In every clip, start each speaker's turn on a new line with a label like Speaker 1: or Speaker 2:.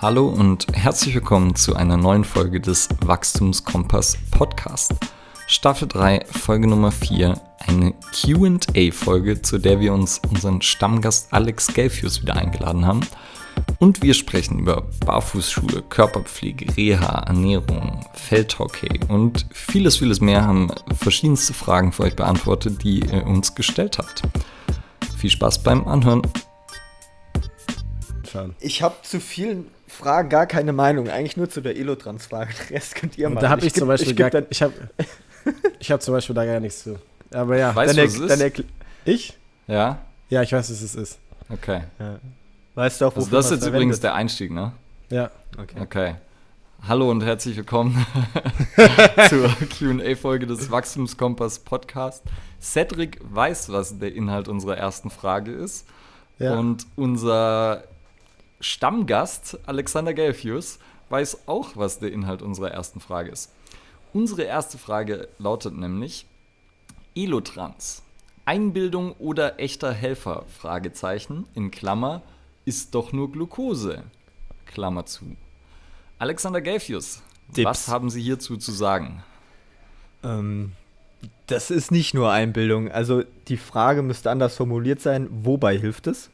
Speaker 1: Hallo und herzlich willkommen zu einer neuen Folge des Wachstumskompass Podcast. Staffel 3, Folge Nummer 4, eine QA-Folge, zu der wir uns unseren Stammgast Alex Gelfius wieder eingeladen haben. Und wir sprechen über Barfußschuhe, Körperpflege, Reha, Ernährung, Feldhockey und vieles, vieles mehr haben verschiedenste Fragen für euch beantwortet, die ihr uns gestellt habt. Viel Spaß beim Anhören.
Speaker 2: Ich habe zu vielen Fragen gar keine Meinung. Eigentlich nur zu der Elotrans-Frage. Den Rest
Speaker 3: könnt ihr machen. Da habe ich, ich, zum Beispiel ich gar, ich habe ich hab zum Beispiel da gar nichts zu. Aber ja,
Speaker 1: weißt du, was es ist?
Speaker 3: Ich?
Speaker 1: Ja.
Speaker 3: Ja, ich weiß, was es ist.
Speaker 1: Okay. Ja.
Speaker 2: Weißt du auch,
Speaker 1: also das ist jetzt verwendet? übrigens der Einstieg, ne?
Speaker 3: Ja.
Speaker 1: Okay. Okay. Hallo und herzlich willkommen zur QA-Folge des Wachstumskompass Podcast. Cedric weiß, was der Inhalt unserer ersten Frage ist. Ja. Und unser Stammgast Alexander Gelfius weiß auch, was der Inhalt unserer ersten Frage ist. Unsere erste Frage lautet nämlich Elotrans. Einbildung oder echter Helfer? Fragezeichen in Klammer ist doch nur Glucose. Klammer zu. Alexander Gelfius, Dips. was haben Sie hierzu zu sagen?
Speaker 2: Ähm, das ist nicht nur Einbildung. Also die Frage müsste anders formuliert sein. Wobei hilft es?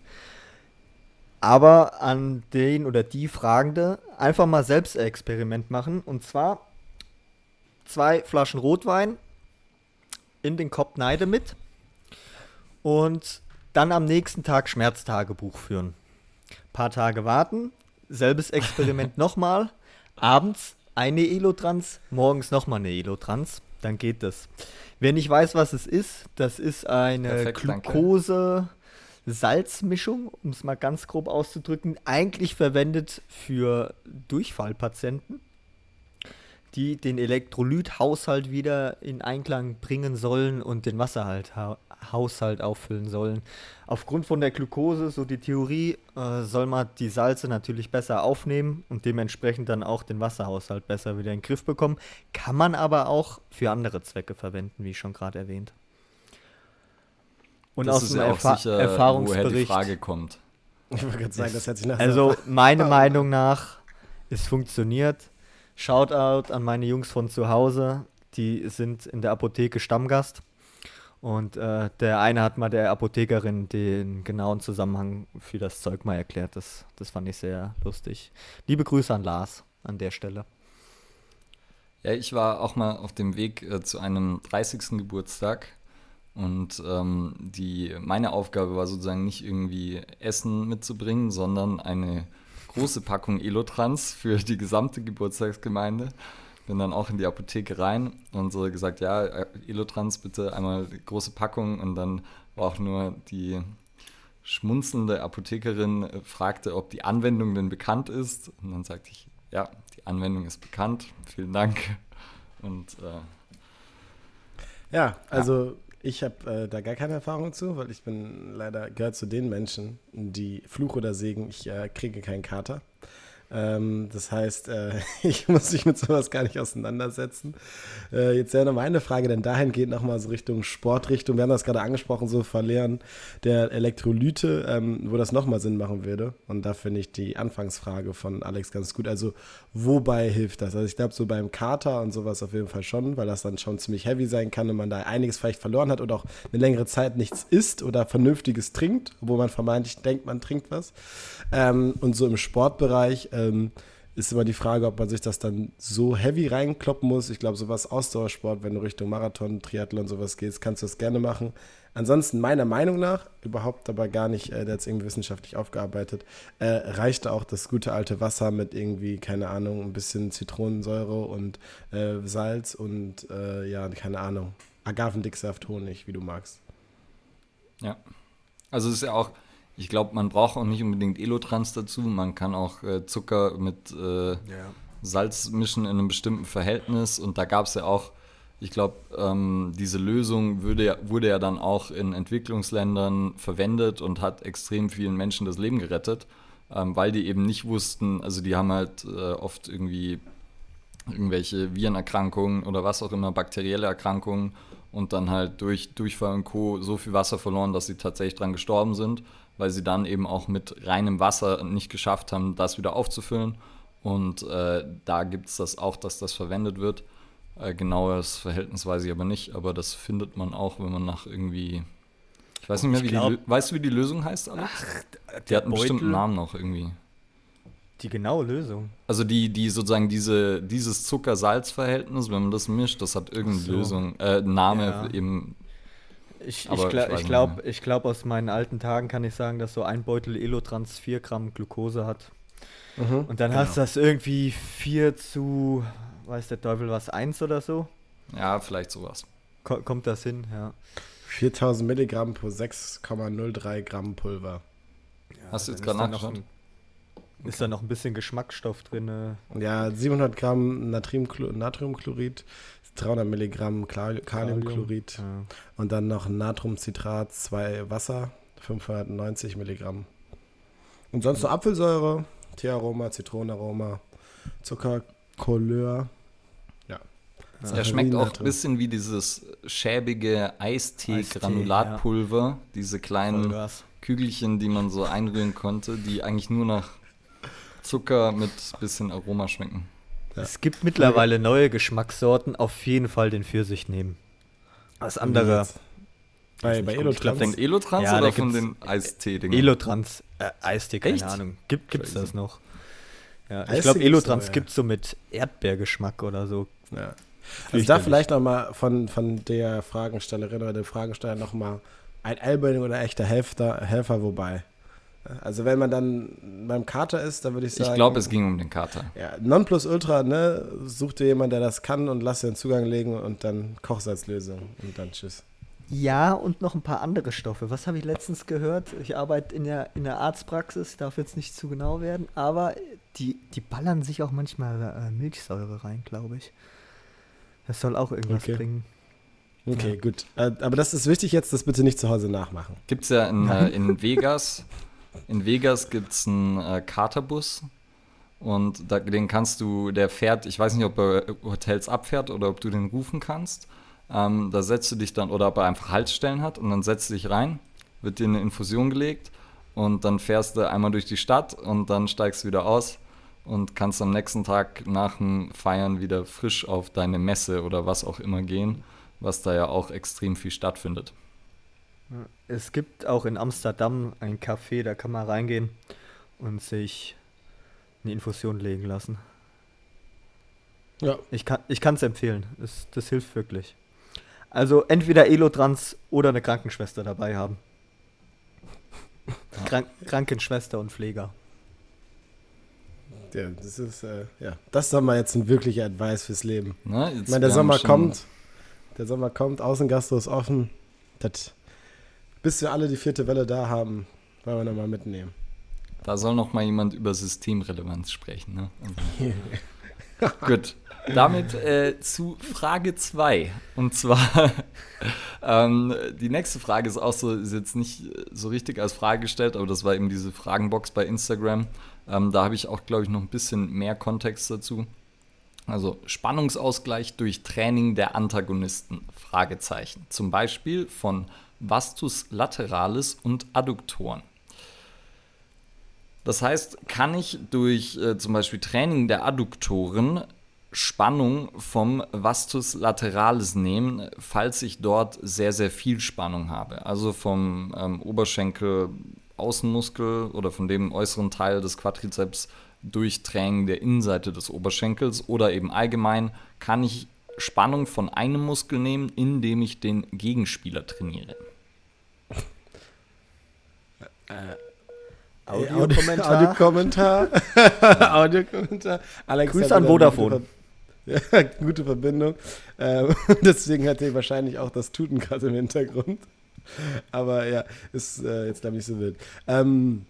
Speaker 2: Aber an den oder die Fragende einfach mal selbst ein Experiment machen. Und zwar zwei Flaschen Rotwein in den Kopf Neide mit und dann am nächsten Tag Schmerztagebuch führen. Ein paar Tage warten, selbes Experiment nochmal, abends eine Elotrans, morgens nochmal eine Elotrans, dann geht das. Wer nicht weiß, was es ist, das ist eine Perfekt, Glucose. Danke Salzmischung, um es mal ganz grob auszudrücken, eigentlich verwendet für Durchfallpatienten, die den Elektrolythaushalt wieder in Einklang bringen sollen und den Wasserhaushalt auffüllen sollen. Aufgrund von der Glucose, so die Theorie, äh, soll man die Salze natürlich besser aufnehmen und dementsprechend dann auch den Wasserhaushalt besser wieder in den Griff bekommen. Kann man aber auch für andere Zwecke verwenden, wie schon gerade erwähnt.
Speaker 1: Und das aus dem ja Erfa sicher, Erfahrungsbericht. Woher die Frage kommt.
Speaker 3: Ich wollte gerade sagen, das hört sich nach
Speaker 2: Also, meiner Meinung nach, es funktioniert. Shoutout an meine Jungs von zu Hause. Die sind in der Apotheke Stammgast. Und äh, der eine hat mal der Apothekerin den genauen Zusammenhang für das Zeug mal erklärt. Das, das fand ich sehr lustig. Liebe Grüße an Lars an der Stelle.
Speaker 1: Ja, ich war auch mal auf dem Weg äh, zu einem 30. Geburtstag und ähm, die, meine Aufgabe war sozusagen nicht irgendwie Essen mitzubringen, sondern eine große Packung Elotrans für die gesamte Geburtstagsgemeinde. Bin dann auch in die Apotheke rein und so gesagt, ja, Elotrans bitte einmal große Packung und dann war auch nur die schmunzelnde Apothekerin äh, fragte, ob die Anwendung denn bekannt ist. Und dann sagte ich, ja, die Anwendung ist bekannt, vielen Dank. Und äh,
Speaker 3: ja, also ich habe äh, da gar keine Erfahrung zu, weil ich bin leider gehört zu den Menschen, die Fluch oder Segen, ich äh, kriege keinen Kater. Ähm, das heißt, äh, ich muss mich mit sowas gar nicht auseinandersetzen. Äh, jetzt wäre noch meine Frage, denn dahingehend nochmal so Richtung Sportrichtung. Wir haben das gerade angesprochen, so Verlieren der Elektrolyte, ähm, wo das nochmal Sinn machen würde. Und da finde ich die Anfangsfrage von Alex ganz gut. Also, wobei hilft das? Also, ich glaube, so beim Kater und sowas auf jeden Fall schon, weil das dann schon ziemlich heavy sein kann und man da einiges vielleicht verloren hat oder auch eine längere Zeit nichts isst oder Vernünftiges trinkt, obwohl man vermeintlich denkt, man trinkt was. Ähm, und so im Sportbereich, ähm, ist immer die Frage, ob man sich das dann so heavy reinkloppen muss. Ich glaube, sowas Ausdauersport, wenn du Richtung Marathon, Triathlon, sowas gehst, kannst du das gerne machen. Ansonsten, meiner Meinung nach, überhaupt aber gar nicht, äh, der hat es irgendwie wissenschaftlich aufgearbeitet, äh, reichte auch das gute alte Wasser mit irgendwie, keine Ahnung, ein bisschen Zitronensäure und äh, Salz und äh, ja, keine Ahnung, Agavendicksaft, Honig, wie du magst.
Speaker 1: Ja. Also es ist ja auch, ich glaube, man braucht auch nicht unbedingt Elotrans dazu. Man kann auch äh, Zucker mit äh, ja. Salz mischen in einem bestimmten Verhältnis. Und da gab es ja auch, ich glaube, ähm, diese Lösung würde, wurde ja dann auch in Entwicklungsländern verwendet und hat extrem vielen Menschen das Leben gerettet, ähm, weil die eben nicht wussten, also die haben halt äh, oft irgendwie irgendwelche Virenerkrankungen oder was auch immer, bakterielle Erkrankungen und dann halt durch Durchfall und Co. so viel Wasser verloren, dass sie tatsächlich dran gestorben sind, weil sie dann eben auch mit reinem Wasser nicht geschafft haben, das wieder aufzufüllen. Und äh, da gibt es das auch, dass das verwendet wird. Äh, genaues Verhältnis weiß ich aber nicht, aber das findet man auch, wenn man nach irgendwie. Ich weiß nicht mehr, wie glaub, die. Weißt du, wie die Lösung heißt, Alex? Ach, die hat einen Beutel. bestimmten Namen noch irgendwie.
Speaker 2: Die genaue Lösung.
Speaker 1: Also die, die sozusagen diese, dieses Zucker-Salz-Verhältnis, wenn man das mischt, das hat irgendeine so. Lösung, äh, Name ja. eben.
Speaker 2: Ich, ich, gl ich glaube, glaub, aus meinen alten Tagen kann ich sagen, dass so ein Beutel Elotrans 4 Gramm Glucose hat. Mhm, Und dann genau. hast du das irgendwie 4 zu, weiß der Teufel was, 1 oder so?
Speaker 1: Ja, vielleicht sowas.
Speaker 2: Ko kommt das hin, ja.
Speaker 3: 4000 Milligramm pro 6,03 Gramm Pulver.
Speaker 1: Ja, Hast du jetzt gerade nachgeschaut?
Speaker 2: Okay. Ist da noch ein bisschen Geschmacksstoff drin?
Speaker 3: Ja, 700 Gramm Natriumchlorid, 300 Milligramm Kaliumchlorid ja. und dann noch Natriumcitrat, 2 Wasser, 590 Milligramm. Und sonst noch Apfelsäure, Teearoma, Zitronenaroma, Zucker, Couleur.
Speaker 1: Ja. ja. Er schmeckt auch ein bisschen wie dieses schäbige Eistee-Granulatpulver, ja. diese kleinen Kügelchen, die man so einrühren konnte, die eigentlich nur nach Zucker mit bisschen Aroma schmecken.
Speaker 2: Ja. Es gibt mittlerweile neue Geschmackssorten, auf jeden Fall den Pfirsich nehmen. Das andere.
Speaker 3: Bei, bei Elotrans?
Speaker 1: Von Elotrans ja, oder von den Eistee-Dingen?
Speaker 2: Elotrans, äh, Eistee, keine Echt? Ahnung. Gibt, es das noch? Ja, ich glaube, Elotrans gibt es so mit Erdbeergeschmack oder so.
Speaker 3: Ja. Also da vielleicht nochmal von, von der Fragenstellerin oder dem Fragensteller nochmal ein Albering oder echter Helfer, Helfer wobei. Also wenn man dann beim Kater ist, dann würde ich sagen.
Speaker 1: Ich glaube, es ging um den Kater.
Speaker 3: Ja, Nonplusultra, ne? Such dir jemanden, der das kann und lass dir einen Zugang legen und dann Kochsalzlösung und dann tschüss.
Speaker 2: Ja, und noch ein paar andere Stoffe. Was habe ich letztens gehört? Ich arbeite in der, in der Arztpraxis, darf jetzt nicht zu genau werden, aber die, die ballern sich auch manchmal äh, Milchsäure rein, glaube ich. Das soll auch irgendwas
Speaker 3: okay.
Speaker 2: bringen.
Speaker 3: Okay, ja. gut. Äh, aber das ist wichtig jetzt, das bitte nicht zu Hause nachmachen.
Speaker 1: Gibt es ja in, äh, in Vegas in Vegas gibt es einen äh, Katerbus und da, den kannst du, der fährt, ich weiß nicht, ob er Hotels abfährt oder ob du den rufen kannst. Ähm, da setzt du dich dann, oder ob er einfach Haltestellen hat und dann setzt du dich rein, wird dir eine Infusion gelegt und dann fährst du einmal durch die Stadt und dann steigst du wieder aus und kannst am nächsten Tag nach dem Feiern wieder frisch auf deine Messe oder was auch immer gehen, was da ja auch extrem viel stattfindet.
Speaker 2: Es gibt auch in Amsterdam ein Café, da kann man reingehen und sich eine Infusion legen lassen. Ja. Ich kann es empfehlen. Das, das hilft wirklich. Also entweder Elotrans oder eine Krankenschwester dabei haben. Krank Krankenschwester und Pfleger.
Speaker 3: Ja, das ist, äh, ja, das ist mal jetzt ein wirklicher Advice fürs Leben. Na, ich meine, der Sommer kommt, der Sommer kommt, Außengastro ist offen. Das bis wir alle die vierte Welle da haben, wollen wir nochmal mitnehmen.
Speaker 1: Da soll noch mal jemand über Systemrelevanz sprechen. Ne? Also. Gut. Damit äh, zu Frage 2. Und zwar, ähm, die nächste Frage ist auch so, ist jetzt nicht so richtig als Frage gestellt, aber das war eben diese Fragenbox bei Instagram. Ähm, da habe ich auch, glaube ich, noch ein bisschen mehr Kontext dazu. Also Spannungsausgleich durch Training der Antagonisten? Fragezeichen. Zum Beispiel von Vastus lateralis und Adduktoren. Das heißt, kann ich durch äh, zum Beispiel Training der Adduktoren Spannung vom Vastus lateralis nehmen, falls ich dort sehr, sehr viel Spannung habe. Also vom ähm, Oberschenkel Außenmuskel oder von dem äußeren Teil des Quadrizeps durch Training der Innenseite des Oberschenkels oder eben allgemein kann ich Spannung von einem Muskel nehmen, indem ich den Gegenspieler trainiere.
Speaker 3: Äh, Audiokommentar. Audiokommentar. Audiokommentar. Alex
Speaker 2: Grüß an Vodafone.
Speaker 3: Ja, gute Verbindung. Ähm, deswegen hat er wahrscheinlich auch das Tuten gerade im Hintergrund. Aber ja, ist äh, jetzt glaube ich nicht so wild. Ähm,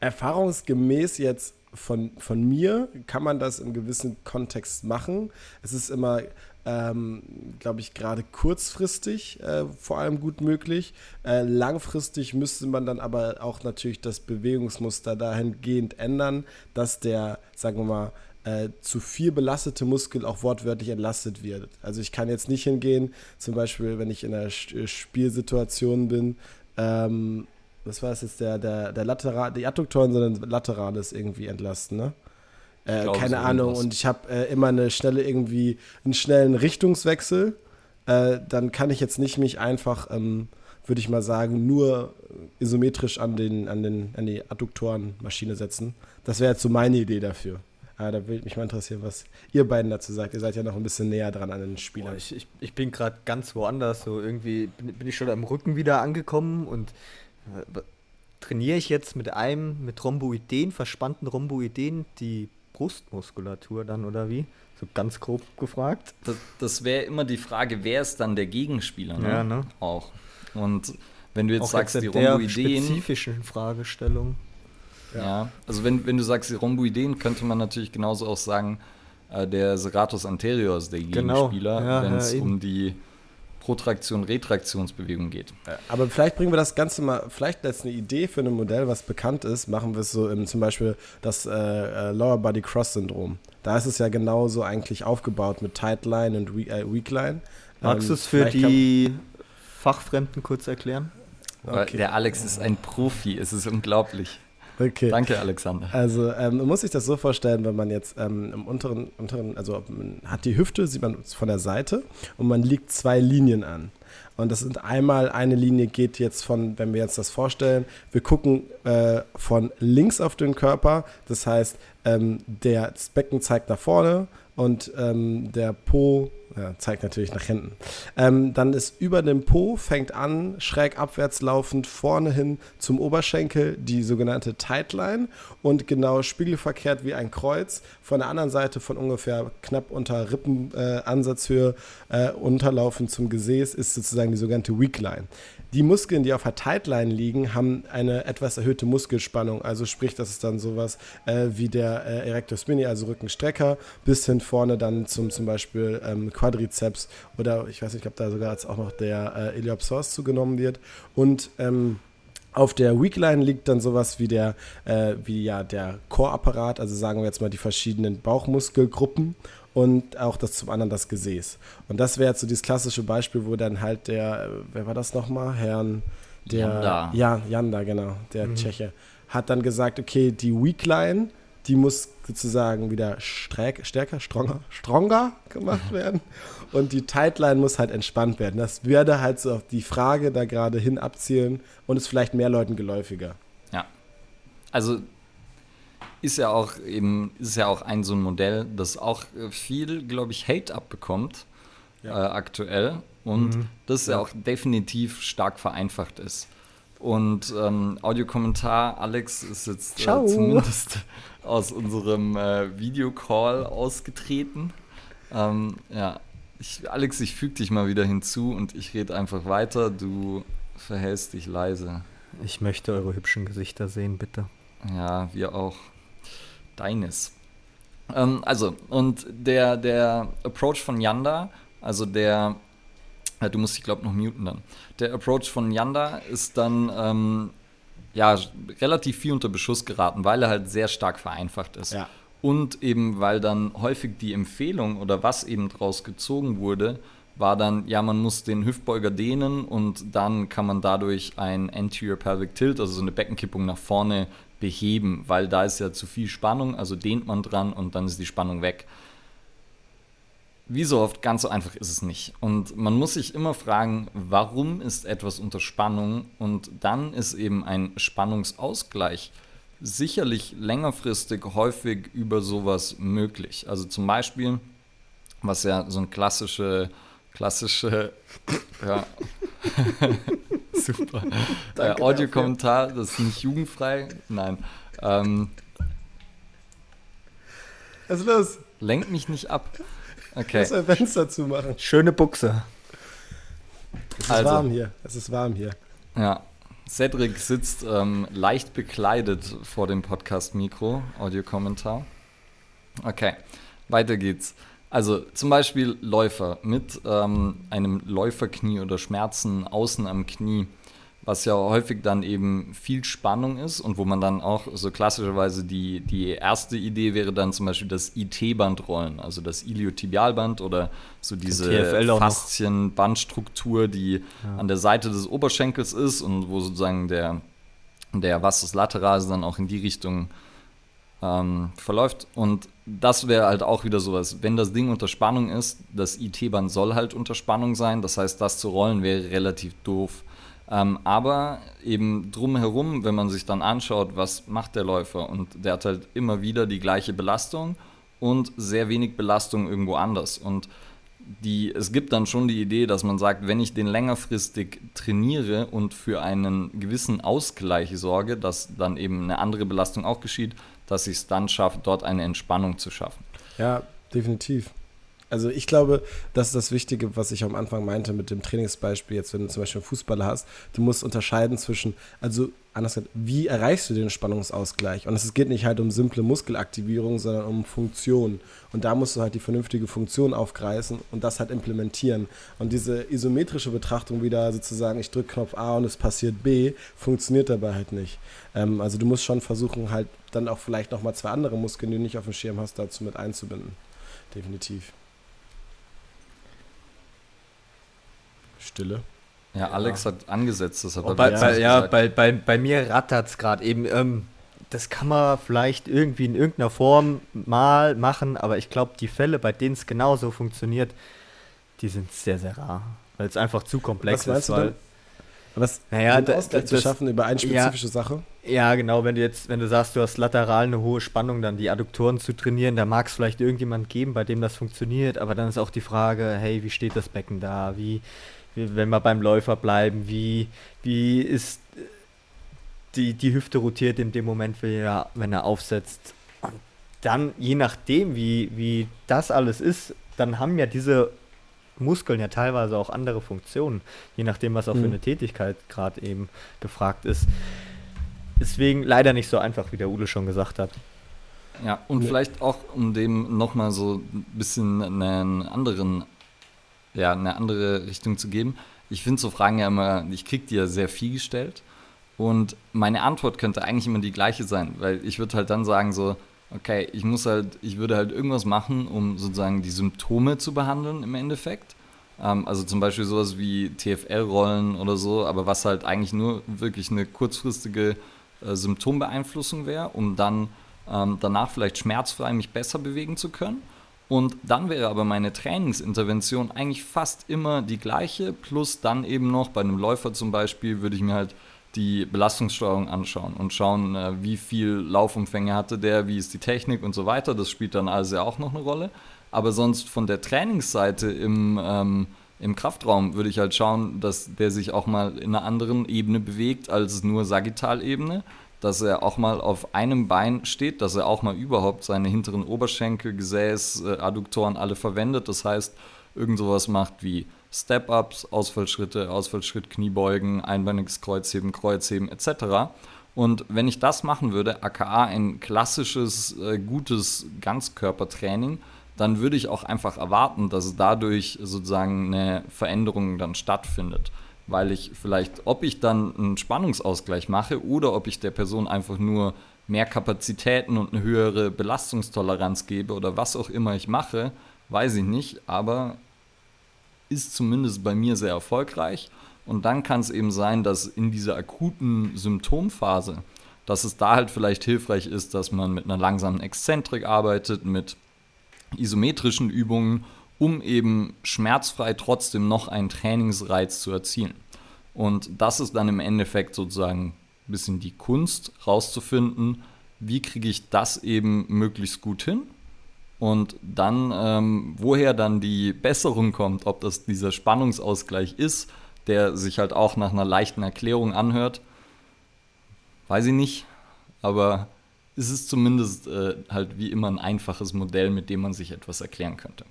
Speaker 3: erfahrungsgemäß jetzt von, von mir kann man das im gewissen Kontext machen. Es ist immer ähm, glaube ich, gerade kurzfristig äh, vor allem gut möglich. Äh, langfristig müsste man dann aber auch natürlich das Bewegungsmuster dahingehend ändern, dass der, sagen wir mal, äh, zu viel belastete Muskel auch wortwörtlich entlastet wird. Also ich kann jetzt nicht hingehen, zum Beispiel, wenn ich in einer Spielsituation bin, ähm, was war es jetzt, der, der, der Lateral, die Adduktoren, sondern Laterales irgendwie entlasten, ne? Äh, keine so Ahnung. Und ich habe äh, immer eine schnelle irgendwie einen schnellen Richtungswechsel. Äh, dann kann ich jetzt nicht mich einfach, ähm, würde ich mal sagen, nur isometrisch an den, an den, an die Adduktorenmaschine setzen. Das wäre jetzt so meine Idee dafür. Ah, da würde mich mal interessieren, was ihr beiden dazu sagt. Ihr seid ja noch ein bisschen näher dran an den Spielern.
Speaker 2: ich, ich, ich bin gerade ganz woanders. So irgendwie bin, bin, ich schon am Rücken wieder angekommen und trainiere ich jetzt mit einem, mit Rhomboideen, verspannten Rhomboideen, die Brustmuskulatur dann oder wie? So ganz grob gefragt.
Speaker 1: Das, das wäre immer die Frage, wer ist dann der Gegenspieler? Ne?
Speaker 2: Ja, ne?
Speaker 1: Auch. Und wenn du jetzt
Speaker 2: Auch
Speaker 1: sagst,
Speaker 2: jetzt
Speaker 1: die Rhomboideen.
Speaker 2: spezifischen Fragestellung.
Speaker 1: Ja. ja. also wenn, wenn du sagst, die Rhomboideen, könnte man natürlich genauso auch sagen, äh, der Serratus anterior ist der
Speaker 2: Genau.
Speaker 1: Gegenspieler,
Speaker 2: Ja,
Speaker 1: wenn
Speaker 2: ja,
Speaker 1: es
Speaker 2: eben.
Speaker 1: um die Protraktion, Retraktionsbewegung geht.
Speaker 3: Aber vielleicht bringen wir das Ganze mal, vielleicht als eine Idee für ein Modell, was bekannt ist, machen wir es so im zum Beispiel das äh, äh, Lower Body Cross Syndrom. Da ist es ja genauso eigentlich aufgebaut mit Tight Line und Weak, äh, Weak Line.
Speaker 2: Magst
Speaker 3: Ähm,
Speaker 2: du es für die Fachfremden kurz erklären?
Speaker 3: Okay.
Speaker 1: Der Alex ist ein Profi, es ist unglaublich.
Speaker 3: Okay.
Speaker 1: Danke, Alexander.
Speaker 3: Also ähm, man muss sich das so vorstellen, wenn man jetzt ähm, im unteren, unteren, also man hat die Hüfte, sieht man von der Seite und man liegt zwei Linien an. Und das sind einmal, eine Linie geht jetzt von, wenn wir jetzt das vorstellen, wir gucken äh, von links auf den Körper, das heißt, ähm, der, das Becken zeigt nach vorne und ähm, der Po ja, zeigt natürlich nach hinten. Ähm, dann ist über dem Po, fängt an, schräg abwärts laufend, vorne hin zum Oberschenkel die sogenannte Tightline und genau spiegelverkehrt wie ein Kreuz. Von der anderen Seite von ungefähr knapp unter Rippenansatzhöhe äh, äh, unterlaufend zum Gesäß ist sozusagen die sogenannte Weakline. Die Muskeln, die auf der Tightline liegen, haben eine etwas erhöhte Muskelspannung. Also sprich, das ist dann sowas äh, wie der äh, Erector Spini, also Rückenstrecker, bis hin vorne dann zum zum Beispiel ähm, Quadrizeps oder ich weiß nicht, ob da sogar jetzt auch noch der äh, Iliopsoas zugenommen wird. Und ähm, auf der Weakline liegt dann sowas wie der, äh, wie ja der Core-Apparat, also sagen wir jetzt mal die verschiedenen Bauchmuskelgruppen und auch das zum anderen das Gesäß. Und das wäre jetzt so dieses klassische Beispiel, wo dann halt der, äh, wer war das nochmal? Herrn der
Speaker 1: Janda.
Speaker 3: Ja, Janda, genau, der Tscheche, hat dann gesagt, okay, die Weakline, die muss sozusagen wieder stärker, stronger, stronger gemacht werden. Und die Tightline muss halt entspannt werden. Das würde halt so auf die Frage da gerade hin abzielen und ist vielleicht mehr Leuten geläufiger.
Speaker 1: Ja. Also ist ja auch eben, ist ja auch ein so ein Modell, das auch äh, viel, glaube ich, Hate abbekommt
Speaker 3: Ja.
Speaker 1: äh, aktuell und das ja auch definitiv stark vereinfacht ist. Und ähm, Audiokommentar, Alex ist jetzt äh, zumindest aus unserem äh, Videocall ausgetreten. Ähm, ja, ich, Alex, ich füge dich mal wieder hinzu und ich rede einfach weiter. Du verhältst dich leise.
Speaker 2: Ich möchte eure hübschen Gesichter sehen, bitte.
Speaker 1: Ja, wir auch. Deines. Ähm, also, und der, der Approach von Yanda, also der, äh, du musst dich, glaube ich, noch muten dann. Der Approach von Yanda ist dann, ähm, ja, relativ viel unter Beschuss geraten, weil er halt sehr stark vereinfacht ist.
Speaker 3: Ja.
Speaker 1: Und eben, weil dann häufig die Empfehlung oder was eben draus gezogen wurde, war dann, ja, man muss den Hüftbeuger dehnen und dann kann man dadurch ein Anterior Pelvic Tilt, also so eine Beckenkippung nach vorne beheben, weil da ist ja zu viel Spannung, also dehnt man dran und dann ist die Spannung weg. Wie so oft, ganz so einfach ist es nicht. Und man muss sich immer fragen, warum ist etwas unter Spannung? Und dann ist eben ein Spannungsausgleich sicherlich längerfristig häufig über sowas möglich. Also zum Beispiel, was ja so ein klassische, klassische, ja, super, äh, Audiokommentar, das ist nicht jugendfrei, nein, ähm,
Speaker 3: Was ist los?
Speaker 1: lenkt mich nicht ab. Okay.
Speaker 3: Lass ein Fenster zumachen.
Speaker 2: Schöne Buchse.
Speaker 3: Es ist
Speaker 1: Also.
Speaker 3: warm hier. Es ist warm hier.
Speaker 1: Ja. Cedric sitzt ähm, leicht bekleidet vor dem Podcast-Mikro, Audiokommentar. Okay, weiter geht's. Also zum Beispiel Läufer mit ähm, einem Läuferknie oder Schmerzen außen am Knie. was ja häufig dann eben viel Spannung ist und wo man dann auch so klassischerweise die, die erste Idee wäre dann zum Beispiel das IT-Band rollen, also das Iliotibialband oder so diese Faszienbandstruktur, die ja. an der Seite des Oberschenkels ist und wo sozusagen der, der Vastus lateralis dann auch in die Richtung ähm, verläuft. Und das wäre halt auch wieder sowas, wenn das Ding unter Spannung ist, das IT-Band soll halt unter Spannung sein, das heißt, das zu rollen wäre relativ doof. Ähm, aber eben drumherum, wenn man sich dann anschaut, was macht der Läufer und der hat halt immer wieder die gleiche Belastung und sehr wenig Belastung irgendwo anders. Und die, es gibt dann schon die Idee, dass man sagt, wenn ich den längerfristig trainiere und für einen gewissen Ausgleich sorge, dass dann eben eine andere Belastung auch geschieht, dass ich es dann schaffe, dort eine Entspannung zu schaffen.
Speaker 3: Ja, definitiv. Also ich glaube, das ist das Wichtige, was ich am Anfang meinte mit dem Trainingsbeispiel. Jetzt, wenn du zum Beispiel Fußballer hast, du musst unterscheiden zwischen, also anders gesagt, wie erreichst du den Spannungsausgleich? Und es geht nicht halt um simple Muskelaktivierung, sondern um Funktion. Und da musst du halt die vernünftige Funktion aufgreifen und das halt implementieren. Und diese isometrische Betrachtung wieder sozusagen, ich drücke Knopf A und es passiert B, funktioniert dabei halt nicht. Ähm, also du musst schon versuchen, halt dann auch vielleicht nochmal zwei andere Muskeln, die du nicht auf dem Schirm hast, dazu mit einzubinden. Definitiv. Stille.
Speaker 1: Ja, Alex ja. hat angesetzt, das hat
Speaker 2: er bei, bei, Ja, bei, bei, bei mir rattert es gerade eben. Ähm, das kann man vielleicht irgendwie in irgendeiner Form mal machen, aber ich glaube, die Fälle, bei denen es genauso funktioniert, die sind sehr, sehr rar. Weil es einfach zu komplex
Speaker 3: Was
Speaker 2: ist. Weil,
Speaker 3: was, naja, da, Ausgleich das, zu schaffen über eine spezifische
Speaker 2: ja,
Speaker 3: Sache?
Speaker 2: Ja, genau. Wenn du jetzt, wenn du sagst, du hast lateral eine hohe Spannung, dann die Adduktoren zu trainieren, da mag es vielleicht irgendjemand geben, bei dem das funktioniert, aber dann ist auch die Frage, hey, wie steht das Becken da? Wie, wenn wir beim Läufer bleiben, wie, wie ist die, die Hüfte rotiert in dem Moment, wenn er, wenn er aufsetzt. Und dann, je nachdem, wie, wie das alles ist, dann haben ja diese Muskeln ja teilweise auch andere Funktionen, je nachdem, was auch mhm. für eine Tätigkeit gerade eben gefragt ist. Deswegen leider nicht so einfach, wie der Ule schon gesagt hat.
Speaker 1: Ja, und ja. vielleicht auch, um dem nochmal so ein bisschen einen anderen ja, eine andere Richtung zu geben. Ich finde so Fragen ja immer, ich kriege die ja sehr viel gestellt. Und meine Antwort könnte eigentlich immer die gleiche sein, weil ich würde halt dann sagen so, okay, ich muss halt, ich würde halt irgendwas machen, um sozusagen die Symptome zu behandeln im Endeffekt. Ähm, also zum Beispiel sowas wie TFL-Rollen oder so, aber was halt eigentlich nur wirklich eine kurzfristige äh, Symptombeeinflussung wäre, um dann ähm, danach vielleicht schmerzfrei mich besser bewegen zu können. Und dann wäre aber meine Trainingsintervention eigentlich fast immer die gleiche, plus dann eben noch bei einem Läufer zum Beispiel würde ich mir halt die Belastungssteuerung anschauen und schauen, äh, wie viel Laufumfänge hatte der, wie ist die Technik und so weiter. Das spielt dann also ja auch noch eine Rolle. Aber sonst von der Trainingsseite im, ähm, im Kraftraum würde ich halt schauen, dass der sich auch mal in einer anderen Ebene bewegt als nur Sagittalebene dass er auch mal auf einem Bein steht, dass er auch mal überhaupt seine hinteren Oberschenkel, Gesäß, äh, Adduktoren alle verwendet. Das heißt, irgend sowas macht wie Step-Ups, Ausfallschritte, Ausfallschritt, Kniebeugen, einbeiniges Kreuzheben, Kreuzheben etc. Und wenn ich das machen würde, aka ein klassisches, äh, gutes Ganzkörpertraining, dann würde ich auch einfach erwarten, dass dadurch sozusagen eine Veränderung dann stattfindet weil ich vielleicht, ob ich dann einen Spannungsausgleich mache oder ob ich der Person einfach nur mehr Kapazitäten und eine höhere Belastungstoleranz gebe oder was auch immer ich mache, weiß ich nicht, aber ist zumindest bei mir sehr erfolgreich. Und dann kann es eben sein, dass in dieser akuten Symptomphase, dass es da halt vielleicht hilfreich ist, dass man mit einer langsamen Exzentrik arbeitet, mit isometrischen Übungen um eben schmerzfrei trotzdem noch einen Trainingsreiz zu erzielen. Und das ist dann im Endeffekt sozusagen ein bisschen die Kunst, rauszufinden, wie kriege ich das eben möglichst gut hin. Und dann, ähm, woher dann die Besserung kommt, ob das dieser Spannungsausgleich ist, der sich halt auch nach einer leichten Erklärung anhört, weiß ich nicht. Aber es ist zumindest äh, halt wie immer ein einfaches Modell, mit dem man sich etwas erklären könnte.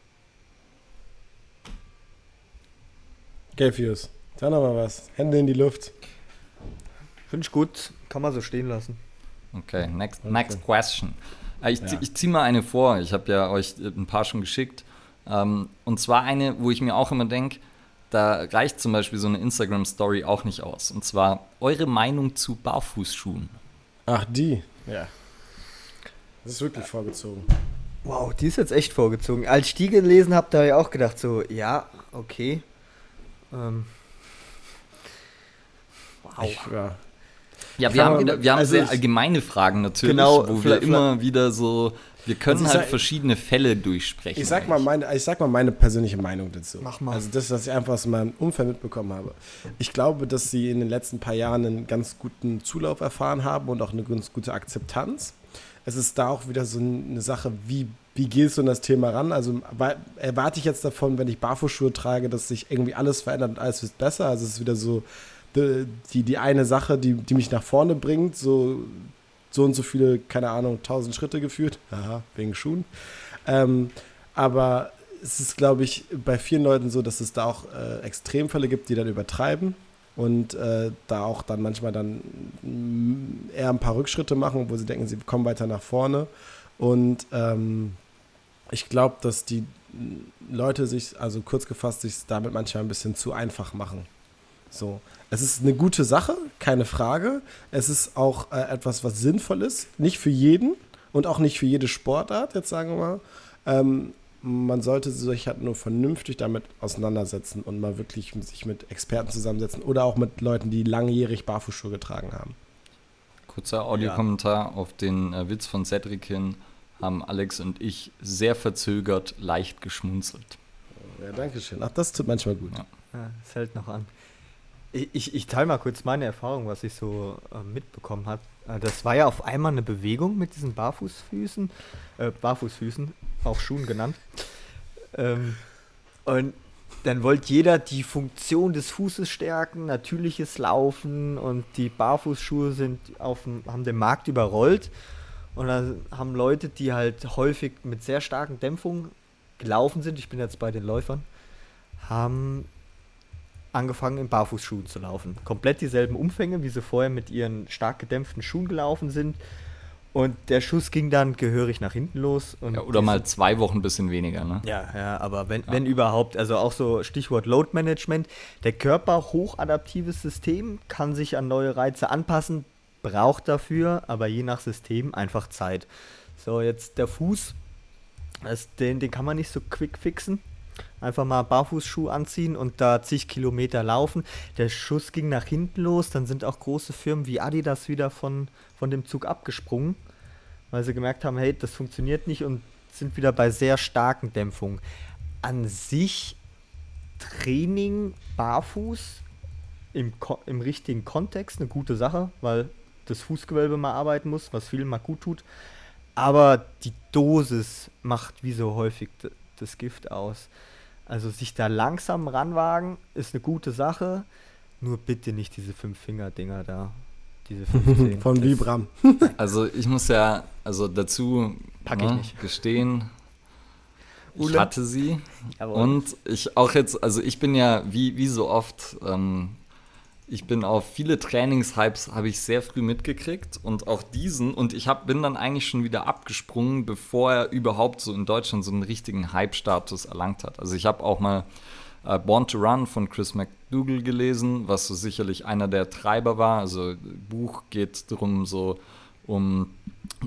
Speaker 3: Gelfius, sag noch mal was. Hände in die Luft.
Speaker 2: Finde ich gut. Kann man so stehen lassen.
Speaker 1: Okay, next, okay. next question. Äh, ich, ja. ich ziehe mal eine vor. Ich habe ja euch ein paar schon geschickt. Ähm, und zwar eine, wo ich mir auch immer denke, da reicht zum Beispiel so eine Instagram-Story auch nicht aus. Und zwar eure Meinung zu Barfußschuhen.
Speaker 3: Ach, die? Ja. Das ist wirklich vorgezogen.
Speaker 2: Wow, die ist jetzt echt vorgezogen. Als ich die gelesen habe, da habe ich auch gedacht, so, ja, okay. Ähm.
Speaker 3: Wow. Ich, ja.
Speaker 1: Ja, wir haben, wir haben also sehr allgemeine Fragen natürlich, genau, wo wir immer wieder so, wir können also halt sag, verschiedene Fälle durchsprechen.
Speaker 3: Ich sag, mal meine, ich sag mal meine persönliche Meinung dazu. Mach mal. Also das, was ich einfach aus meinem Umfeld mitbekommen habe. Ich glaube, dass sie in den letzten paar Jahren einen ganz guten Zulauf erfahren haben und auch eine ganz gute Akzeptanz. Es ist da auch wieder so eine Sache, wie, wie gehst du an das Thema ran? Also erwarte ich jetzt davon, wenn ich Barfußschuhe trage, dass sich irgendwie alles verändert und alles wird besser. Also es ist wieder so die, die eine Sache, die, die mich nach vorne bringt, so, so und so viele, keine Ahnung, tausend Schritte geführt. Aha, wegen Schuhen. Ähm, aber es ist, glaube ich, bei vielen Leuten so, dass es da auch äh, Extremfälle gibt, die dann übertreiben und äh, da auch dann manchmal dann eher ein paar Rückschritte machen, wo sie denken, sie kommen weiter nach vorne. Und ähm, ich glaube, dass die Leute sich, also kurz gefasst, sich damit manchmal ein bisschen zu einfach machen. So. Es ist eine gute Sache, keine Frage. Es ist auch äh, etwas, was sinnvoll ist. Nicht für jeden und auch nicht für jede Sportart, jetzt sagen wir mal. Ähm, man sollte sich halt nur vernünftig damit auseinandersetzen und mal wirklich sich mit Experten zusammensetzen oder auch mit Leuten, die langjährig Barfußschuhe getragen haben.
Speaker 1: Kurzer Audiokommentar ja. auf den äh, Witz von Cedric hin haben Alex und ich sehr verzögert leicht geschmunzelt.
Speaker 3: Ja, danke schön. Ach, das tut manchmal gut. Ja.
Speaker 2: Ja, das hält noch an. Ich, ich, teile mal kurz meine Erfahrung, was ich so äh, mitbekommen habe. Äh, das war ja auf einmal eine Bewegung mit diesen Barfußfüßen, äh, Barfußfüßen, auch Schuhen genannt. Ähm, und dann wollte jeder die Funktion des Fußes stärken, natürliches Laufen und die Barfußschuhe sind auf dem, haben den Markt überrollt. Und dann haben Leute, die halt häufig mit sehr starken Dämpfungen gelaufen sind, ich bin jetzt bei den Läufern, haben angefangen in Barfußschuhen zu laufen. Komplett dieselben Umfänge, wie sie vorher mit ihren stark gedämpften Schuhen gelaufen sind. Und der Schuss ging dann gehörig nach hinten los.
Speaker 1: Ja, oder mal zwei Wochen ein bisschen weniger, ne?
Speaker 2: Ja, ja, aber wenn, ja. wenn überhaupt, also auch so Stichwort Load Management, der Körper, hochadaptives System, kann sich an neue Reize anpassen, braucht dafür, aber je nach System einfach Zeit. So, jetzt der Fuß, das, den, den kann man nicht so quick fixen. Einfach mal Barfußschuh anziehen und da zig Kilometer laufen. Der Schuss ging nach hinten los. Dann sind auch große Firmen wie Adidas wieder von, von dem Zug abgesprungen, weil sie gemerkt haben, hey, das funktioniert nicht und sind wieder bei sehr starken Dämpfungen. An sich Training barfuß im, im richtigen Kontext eine gute Sache, weil das Fußgewölbe mal arbeiten muss, was vielen mal gut tut. Aber die Dosis macht wie so häufig das Gift aus. Also sich da langsam ranwagen ist eine gute Sache. Nur bitte nicht diese Fünf-Finger-Dinger da. Diese
Speaker 3: 15. Von Vibram.
Speaker 1: also ich muss ja also dazu
Speaker 2: Pack ich ne, nicht.
Speaker 1: gestehen, Ule. ich hatte sie. Jawohl. Und ich auch jetzt, also ich bin ja wie, wie so oft ähm, ich bin auf viele Trainingshypes habe ich sehr früh mitgekriegt und auch diesen und ich hab, bin dann eigentlich schon wieder abgesprungen, bevor er überhaupt so in Deutschland so einen richtigen Hype-Status erlangt hat. Also ich habe auch mal äh, Born to Run von Chris McDougall gelesen, was so sicherlich einer der Treiber war. Also Buch geht darum so um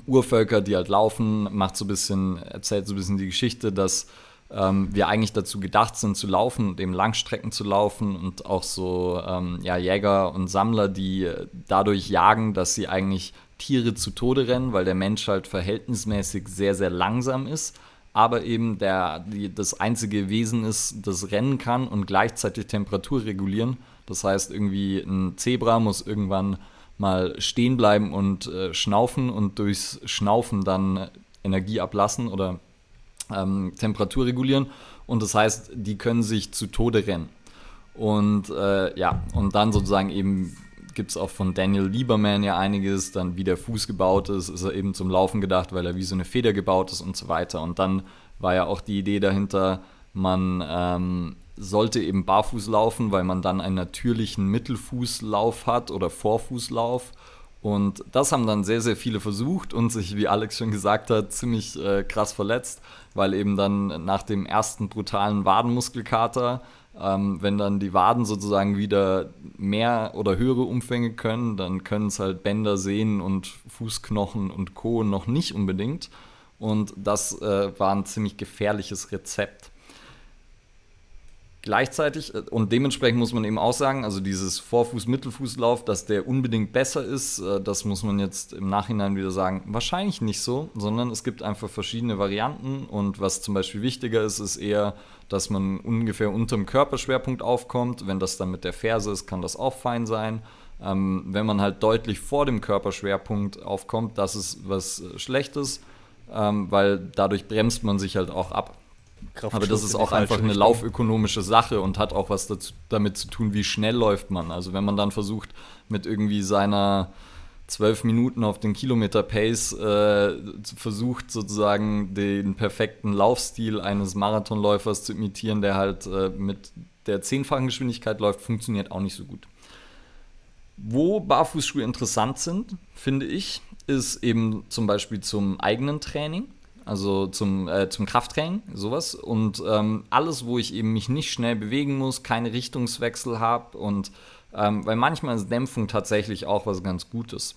Speaker 1: Urvölker, die halt laufen, macht so ein bisschen erzählt so ein bisschen die Geschichte, dass ähm, wir eigentlich dazu gedacht sind zu laufen und eben Langstrecken zu laufen und auch so ähm, ja, Jäger und Sammler, die dadurch jagen, dass sie eigentlich Tiere zu Tode rennen, weil der Mensch halt verhältnismäßig sehr, sehr langsam ist, aber eben der, die, das einzige Wesen ist, das rennen kann und gleichzeitig Temperatur regulieren. Das heißt, irgendwie ein Zebra muss irgendwann mal stehen bleiben und äh, schnaufen und durchs Schnaufen dann Energie ablassen oder ähm, Temperatur regulieren und das heißt, die können sich zu Tode rennen. Und äh, ja, und dann sozusagen eben gibt es auch von Daniel Lieberman ja einiges, dann wie der Fuß gebaut ist, ist er eben zum Laufen gedacht, weil er wie so eine Feder gebaut ist und so weiter. Und dann war ja auch die Idee dahinter, man ähm, sollte eben barfuß laufen, weil man dann einen natürlichen Mittelfußlauf hat oder Vorfußlauf und das haben dann sehr, sehr viele versucht und sich, wie Alex schon gesagt hat, ziemlich äh, krass verletzt, weil eben dann nach dem ersten brutalen Wadenmuskelkater Ähm, wenn dann die Waden sozusagen wieder mehr oder höhere Umfänge können, dann können es halt Bänder, Sehnen und Fußknochen und Co. noch nicht unbedingt. Und das äh, war ein ziemlich gefährliches Rezept. Gleichzeitig, äh, und dementsprechend muss man eben auch sagen, also dieses Vorfuß-Mittelfußlauf, dass der unbedingt besser ist, äh, das muss man jetzt im Nachhinein wieder sagen, wahrscheinlich nicht so, sondern es gibt einfach verschiedene Varianten und was zum Beispiel wichtiger ist, ist eher, dass man ungefähr unter dem Körperschwerpunkt aufkommt. Wenn das dann mit der Ferse ist, kann das auch fein sein. Ähm, wenn man halt deutlich vor dem Körperschwerpunkt aufkommt, das ist was Schlechtes, ähm, weil dadurch bremst man sich halt auch ab. Aber das ist auch einfach eine laufökonomische Sache und hat auch was dazu, damit zu tun, wie schnell läuft man. Also wenn man dann versucht, mit irgendwie seiner zwölf Minuten auf den Kilometer Pace äh, versucht sozusagen den perfekten Laufstil eines Marathonläufers zu imitieren, der halt äh, mit der zehnfachen Geschwindigkeit läuft, funktioniert auch nicht so gut. Wo Barfußschuhe interessant sind, finde ich, ist eben zum Beispiel zum eigenen Training also zum, äh, zum Krafttraining, sowas. Und ähm, alles, wo ich eben mich nicht schnell bewegen muss, keine Richtungswechsel habe und ähm, weil manchmal ist Dämpfung tatsächlich auch was ganz Gutes.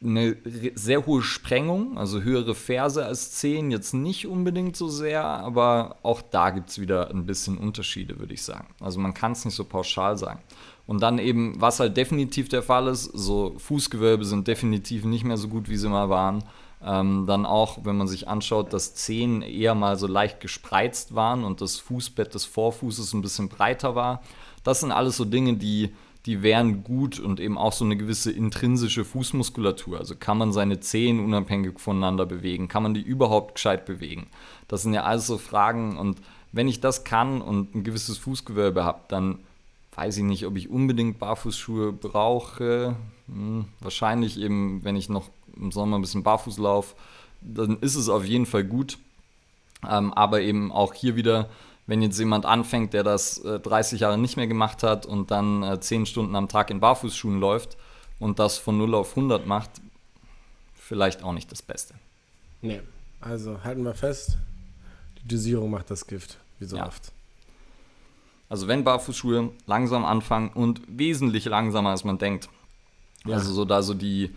Speaker 1: Eine sehr hohe Sprengung, also höhere Ferse als 10, jetzt nicht unbedingt so sehr, aber auch da gibt es wieder ein bisschen Unterschiede, würde ich sagen. Also man kann es nicht so pauschal sagen. Und dann eben, was halt definitiv der Fall ist, so Fußgewölbe sind definitiv nicht mehr so gut, wie sie mal waren. Ähm, dann auch, wenn man sich anschaut, dass Zehen eher mal so leicht gespreizt waren und das Fußbett des Vorfußes ein bisschen breiter war. Das sind alles so Dinge, die, die wären gut und eben auch so eine gewisse intrinsische Fußmuskulatur. Also kann man seine Zehen unabhängig voneinander bewegen? Kann man die überhaupt gescheit bewegen? Das sind ja alles so Fragen und wenn ich das kann und ein gewisses Fußgewölbe habe, dann weiß ich nicht, ob ich unbedingt Barfußschuhe brauche. Hm, wahrscheinlich eben, wenn ich noch im Sommer ein bisschen Barfußlauf, dann ist es auf jeden Fall gut. Ähm, aber eben auch hier wieder, wenn jetzt jemand anfängt, der das äh, 30 Jahre nicht mehr gemacht hat und dann äh, 10 Stunden am Tag in Barfußschuhen läuft und das von 0 auf 100 macht, vielleicht auch nicht das Beste.
Speaker 3: Nee, also halten wir fest, die Dosierung macht das Gift, wie so ja. oft.
Speaker 1: Also wenn Barfußschuhe langsam anfangen und wesentlich langsamer als man denkt. Ja. Also so da so die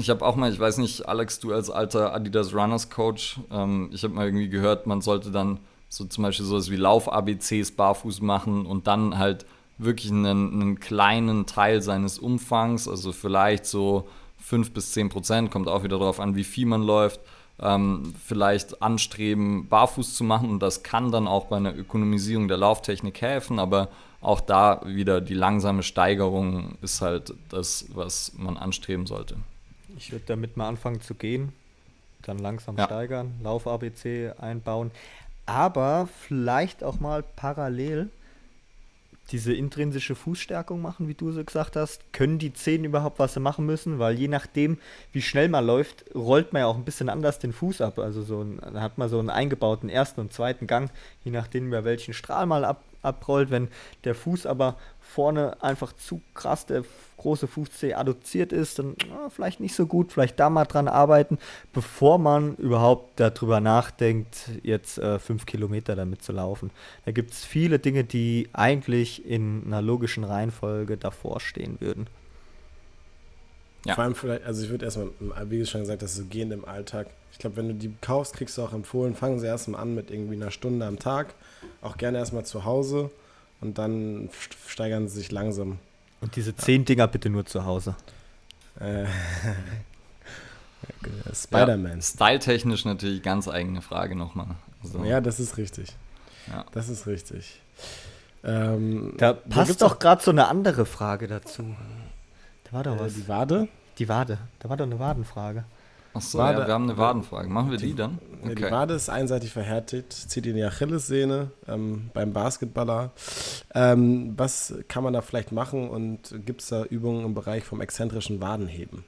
Speaker 1: ich habe auch mal, ich weiß nicht, Alex, du als alter Adidas Runners Coach, ähm, ich habe mal irgendwie gehört, man sollte dann so zum Beispiel sowas wie Lauf-ABCs barfuß machen und dann halt wirklich einen, einen, kleinen Teil seines Umfangs, also vielleicht so 5 bis 10 Prozent, kommt auch wieder darauf an, wie viel man läuft, ähm, vielleicht anstreben, barfuß zu machen. Und das kann dann auch bei einer Ökonomisierung der Lauftechnik helfen, aber auch da wieder die langsame Steigerung ist halt das, was man anstreben sollte.
Speaker 2: Ich würde damit mal anfangen zu gehen, dann langsam ja. steigern, Lauf-ABC einbauen, aber vielleicht auch mal parallel diese intrinsische Fußstärkung machen, wie du so gesagt hast. Können die Zehen überhaupt was sie machen müssen? Weil je nachdem, wie schnell man läuft, rollt man ja auch ein bisschen anders den Fuß ab. Also so ein, dann hat man so einen eingebauten ersten und zweiten Gang, je nachdem, über welchen Strahl mal ab, abrollt. Wenn der Fuß aber vorne einfach zu krass der große Fußzeh adduziert ist, dann na, vielleicht nicht so gut, vielleicht da mal dran arbeiten, bevor man überhaupt darüber nachdenkt, jetzt äh, fünf Kilometer damit zu laufen. Da gibt es viele Dinge, die eigentlich in einer logischen Reihenfolge davor stehen würden.
Speaker 3: Ja. Vor allem vielleicht, also ich würde erstmal, wie schon gesagt hast, so gehen im Alltag. Ich glaube, wenn du die kaufst, kriegst du auch empfohlen, fangen sie erstmal an mit irgendwie einer Stunde am Tag. Auch gerne erstmal zu Hause und dann steigern sie sich langsam.
Speaker 2: Und diese zehn Dinger bitte nur zu Hause.
Speaker 3: Äh, Spider-Man. Ja,
Speaker 1: Styletechnisch natürlich ganz eigene Frage nochmal.
Speaker 3: Also, ja, das ist richtig. Ja. Das ist richtig.
Speaker 2: Ähm, da passt doch gerade so eine andere Frage dazu.
Speaker 3: Da war doch äh, was. Die Wade?
Speaker 2: Die Wade. Da war doch eine Wadenfrage.
Speaker 1: Achso, ja, wir haben eine Wadenfrage. Machen wir die, die dann?
Speaker 3: Okay. Die Wade ist einseitig verhärtet, zieht in die Achillessehne ähm, beim Basketballer. Ähm, was kann man da vielleicht machen und gibt es da Übungen im Bereich vom exzentrischen Wadenheben?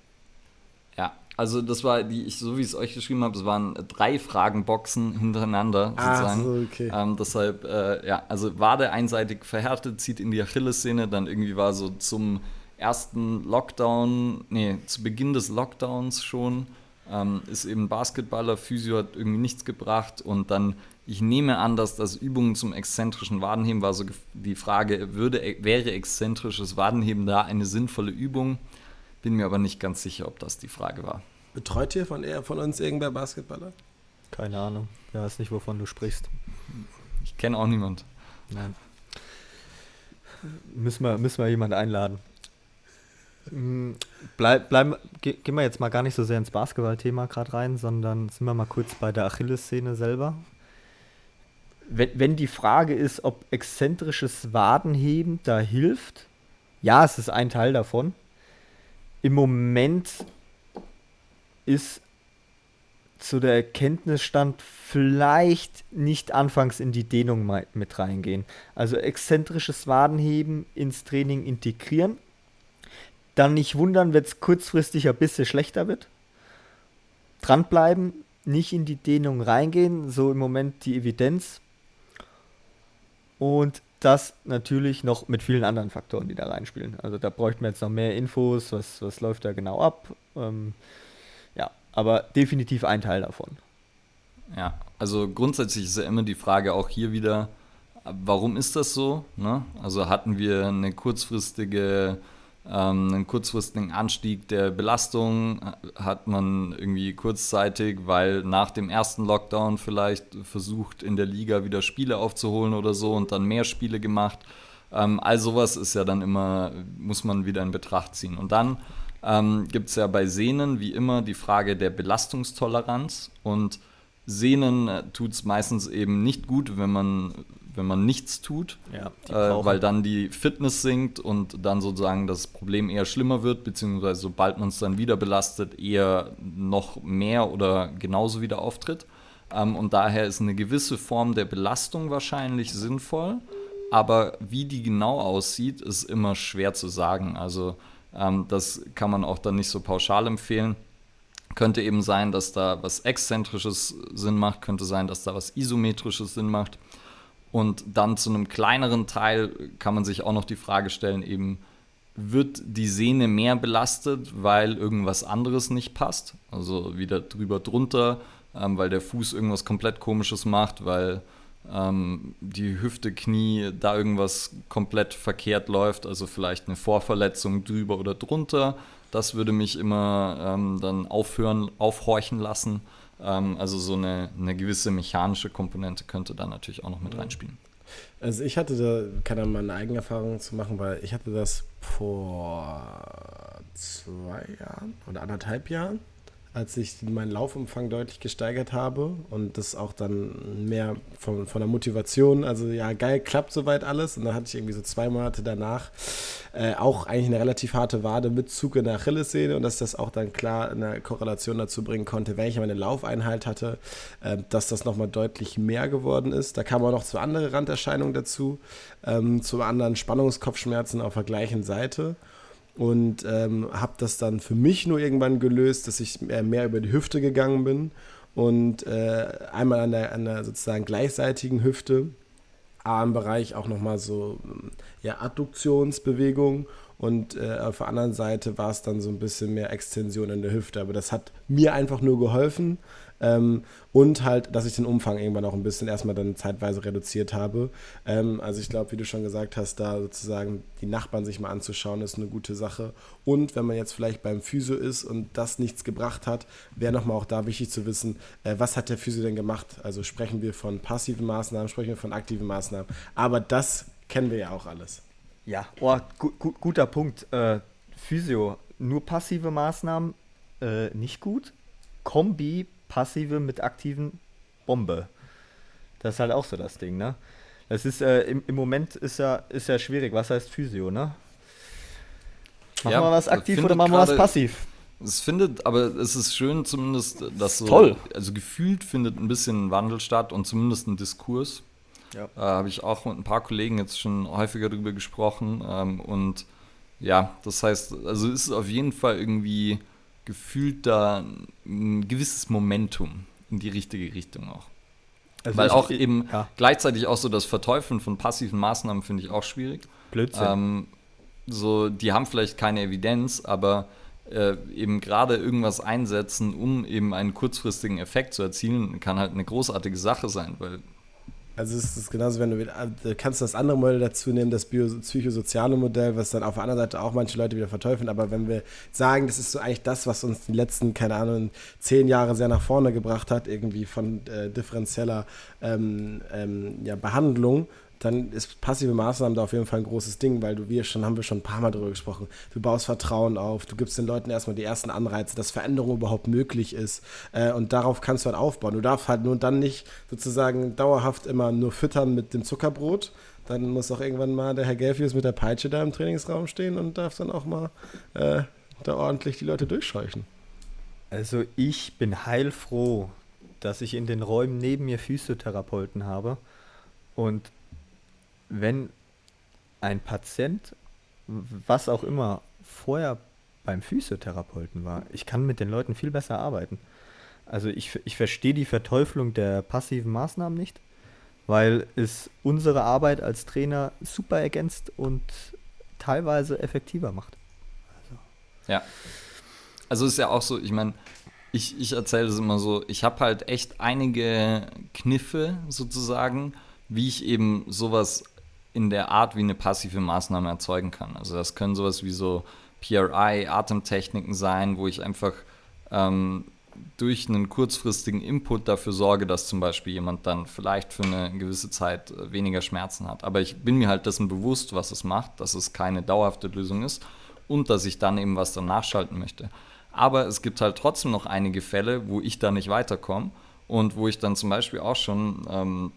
Speaker 1: Ja, also das war, die ich, so wie ich es euch geschrieben habe, es waren drei Fragenboxen hintereinander sozusagen. Ah, so, okay. Ähm, deshalb, äh, ja, also Wade einseitig verhärtet, zieht in die Achillessehne, dann irgendwie war so zum ersten Lockdown, nee, zu Beginn des Lockdowns schon ähm, ist eben Basketballer, Physio hat irgendwie nichts gebracht und dann Ich nehme an, dass das Übungen zum exzentrischen Wadenheben war so die Frage, würde, wäre exzentrisches Wadenheben da eine sinnvolle Übung? Bin mir aber nicht ganz sicher, ob das die Frage war.
Speaker 3: Betreut ihr von, von uns irgendwer Basketballer?
Speaker 2: Keine Ahnung. Ich weiß nicht, wovon du sprichst.
Speaker 1: Ich kenne auch niemand.
Speaker 2: Nein. Müssen wir, müssen wir jemanden einladen. Bleib, bleib, ge, gehen wir jetzt mal gar nicht so sehr ins Basketball-Thema gerade rein, sondern sind wir mal kurz bei der Achillessehne selber. Wenn, wenn die Frage ist, ob exzentrisches Wadenheben da hilft, ja, es ist ein Teil davon. Im Moment ist zu der Erkenntnis stand, vielleicht nicht anfangs in die Dehnung mit reingehen. Also exzentrisches Wadenheben ins Training integrieren. Dann nicht wundern, wenn es kurzfristig ein bisschen schlechter wird. Dranbleiben, nicht in die Dehnung reingehen, so im Moment die Evidenz. Und das natürlich noch mit vielen anderen Faktoren, die da reinspielen. Also da bräuchten wir jetzt noch mehr Infos, was, was läuft da genau ab. Ähm, aber definitiv ein Teil davon.
Speaker 1: Ja, also grundsätzlich ist ja immer die Frage auch hier wieder, warum ist das so? Ne? Also hatten wir eine kurzfristige, einen kurzfristigen Anstieg der Belastung, hat man irgendwie kurzzeitig, weil nach dem ersten Lockdown vielleicht versucht, in der Liga wieder Spiele aufzuholen oder so und dann mehr Spiele gemacht. Ähm, all sowas ist ja dann immer, muss man wieder in Betracht ziehen. Und dann ähm, gibt es ja bei Sehnen wie immer die Frage der Belastungstoleranz. Und Sehnen äh, tut es meistens eben nicht gut, wenn man, wenn man nichts tut, ja, äh, weil dann die Fitness sinkt und dann sozusagen das Problem eher schlimmer wird, beziehungsweise sobald man es dann wieder belastet, eher noch mehr oder genauso wieder auftritt. Ähm, und daher ist eine gewisse Form der Belastung wahrscheinlich sinnvoll. Aber wie die genau aussieht, ist immer schwer zu sagen. Also ähm, das kann man auch dann nicht so pauschal empfehlen. Könnte eben sein, dass da was Exzentrisches Sinn macht, könnte sein, dass da was Isometrisches Sinn macht. Und dann zu einem kleineren Teil kann man sich auch noch die Frage stellen, eben, wird die Sehne mehr belastet, weil irgendwas anderes nicht passt? Also wieder drüber drunter, ähm, weil der Fuß irgendwas komplett komisches macht, weil ähm, die Hüfte, Knie, da irgendwas komplett verkehrt läuft, also vielleicht eine Vorverletzung drüber oder drunter. Das würde mich immer ähm, dann aufhören, aufhorchen lassen. Ähm, also so eine, eine gewisse mechanische Komponente könnte da natürlich auch noch mit reinspielen.
Speaker 3: Also ich hatte da, kann da mal eine Eigenerfahrung zu machen, weil ich hatte das vor zwei Jahren oder anderthalb Jahren als ich meinen Laufumfang deutlich gesteigert habe und das auch dann mehr von, von der Motivation, also ja, geil, klappt soweit alles. Und dann hatte ich irgendwie so zwei Monate danach äh, auch eigentlich eine relativ harte Wade mit Zug in der Achillessehne und dass das auch dann klar in der Korrelation dazu bringen konnte, wenn ich meine Laufeinheit hatte, äh, dass das nochmal deutlich mehr geworden ist. Da kamen auch noch zwei andere Randerscheinungen dazu, ähm, zum anderen Spannungskopfschmerzen auf der gleichen Seite und ähm, habe das dann für mich nur irgendwann gelöst, dass ich mehr über die Hüfte gegangen bin und äh, einmal an der, an der sozusagen gleichseitigen Hüfte, Armbereich auch nochmal so ja, Adduktionsbewegung und äh, auf der anderen Seite war es dann so ein bisschen mehr Extension in der Hüfte. Aber das hat mir einfach nur geholfen. Ähm, und halt, dass ich den Umfang irgendwann auch ein bisschen erstmal dann zeitweise reduziert habe. Ähm, also ich glaube, wie du schon gesagt hast, da sozusagen die Nachbarn sich mal anzuschauen, ist eine gute Sache. Und wenn man jetzt vielleicht beim Physio ist und das nichts gebracht hat, wäre nochmal auch da wichtig zu wissen, äh, was hat der Physio denn gemacht? Also sprechen wir von passiven Maßnahmen, sprechen wir von aktiven Maßnahmen. Aber das kennen wir ja auch alles.
Speaker 2: Ja, oh, gu gu guter Punkt. Äh, Physio, nur passive Maßnahmen äh, nicht gut. Kombi passive mit aktiven Bombe. Das ist halt auch so das Ding, ne? Das ist äh, im, im Moment ist ja, ist ja schwierig. Was heißt Physio, ne? Machen ja, wir was aktiv oder machen wir was passiv?
Speaker 1: Es findet, aber es ist schön zumindest, dass so,
Speaker 2: Toll.
Speaker 1: also gefühlt findet ein bisschen ein Wandel statt und zumindest ein Diskurs. Ja. Äh, Habe ich auch mit ein paar Kollegen jetzt schon häufiger darüber gesprochen. Ähm, und ja, das heißt, also ist es auf jeden Fall irgendwie gefühlt da ein gewisses Momentum in die richtige Richtung auch. Also Weil auch eben ja. gleichzeitig auch so das Verteufeln von passiven Maßnahmen finde ich auch schwierig.
Speaker 2: Blödsinn.
Speaker 1: Ähm, so, die haben vielleicht keine Evidenz, aber äh, eben gerade irgendwas einsetzen, um eben einen kurzfristigen Effekt zu erzielen, kann halt eine großartige Sache sein, weil
Speaker 3: Also es ist genauso, wenn du, du kannst das andere Modell dazu nehmen, das psychosoziale Modell, was dann auf der anderen Seite auch manche Leute wieder verteufeln. Aber wenn wir sagen, das ist so eigentlich das, was uns die letzten, keine Ahnung, zehn Jahre sehr nach vorne gebracht hat, irgendwie von äh, differenzieller ähm, ähm, ja, Behandlung, dann ist passive Maßnahmen da auf jeden Fall ein großes Ding, weil du, wir schon, haben wir schon ein paar Mal darüber gesprochen. Du baust Vertrauen auf, du gibst den Leuten erstmal die ersten Anreize, dass Veränderung überhaupt möglich ist. Äh, und darauf kannst du dann aufbauen. Du darfst halt nur dann nicht sozusagen dauerhaft immer nur füttern mit dem Zuckerbrot. Dann muss auch irgendwann mal der Herr Gelfius mit der Peitsche da im Trainingsraum stehen und darf dann auch mal äh, da ordentlich die Leute durchscheuchen.
Speaker 2: Also ich bin heilfroh, dass ich in den Räumen neben mir Physiotherapeuten habe und wenn ein Patient, was auch immer, vorher beim Physiotherapeuten war, ich kann mit den Leuten viel besser arbeiten. Also ich, ich verstehe die Verteufelung der passiven Maßnahmen nicht, weil es unsere Arbeit als Trainer super ergänzt und teilweise effektiver macht.
Speaker 1: Also. Ja. Also ist ja auch so, ich meine, ich, ich erzähle das immer so, ich habe halt echt einige Kniffe sozusagen, wie ich eben sowas in der Art, wie eine passive Maßnahme erzeugen kann. Also das können sowas wie so PRI, Atemtechniken sein, wo ich einfach ähm, durch einen kurzfristigen Input dafür sorge, dass zum Beispiel jemand dann vielleicht für eine gewisse Zeit äh, weniger Schmerzen hat. Aber ich bin mir halt dessen bewusst, was es macht, dass es keine dauerhafte Lösung ist und dass ich dann eben was danach schalten möchte. Aber es gibt halt trotzdem noch einige Fälle, wo ich da nicht weiterkomme und wo ich dann zum Beispiel auch schon ähm,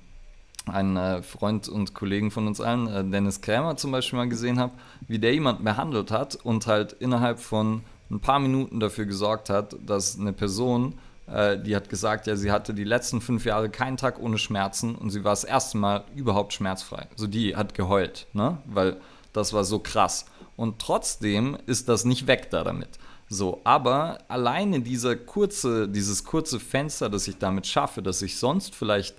Speaker 1: einen äh, Freund und Kollegen von uns allen, äh, Dennis Krämer zum Beispiel mal gesehen habe, wie der jemanden behandelt hat und halt innerhalb von ein paar Minuten dafür gesorgt hat, dass eine Person, äh, die hat gesagt, ja, sie hatte die letzten fünf Jahre keinen Tag ohne Schmerzen und sie war das erste Mal überhaupt schmerzfrei. Also die hat geheult, ne? weil das war so krass. Und trotzdem ist das nicht weg da damit. So, aber alleine dieser kurze, dieses kurze Fenster, das ich damit schaffe, dass ich sonst vielleicht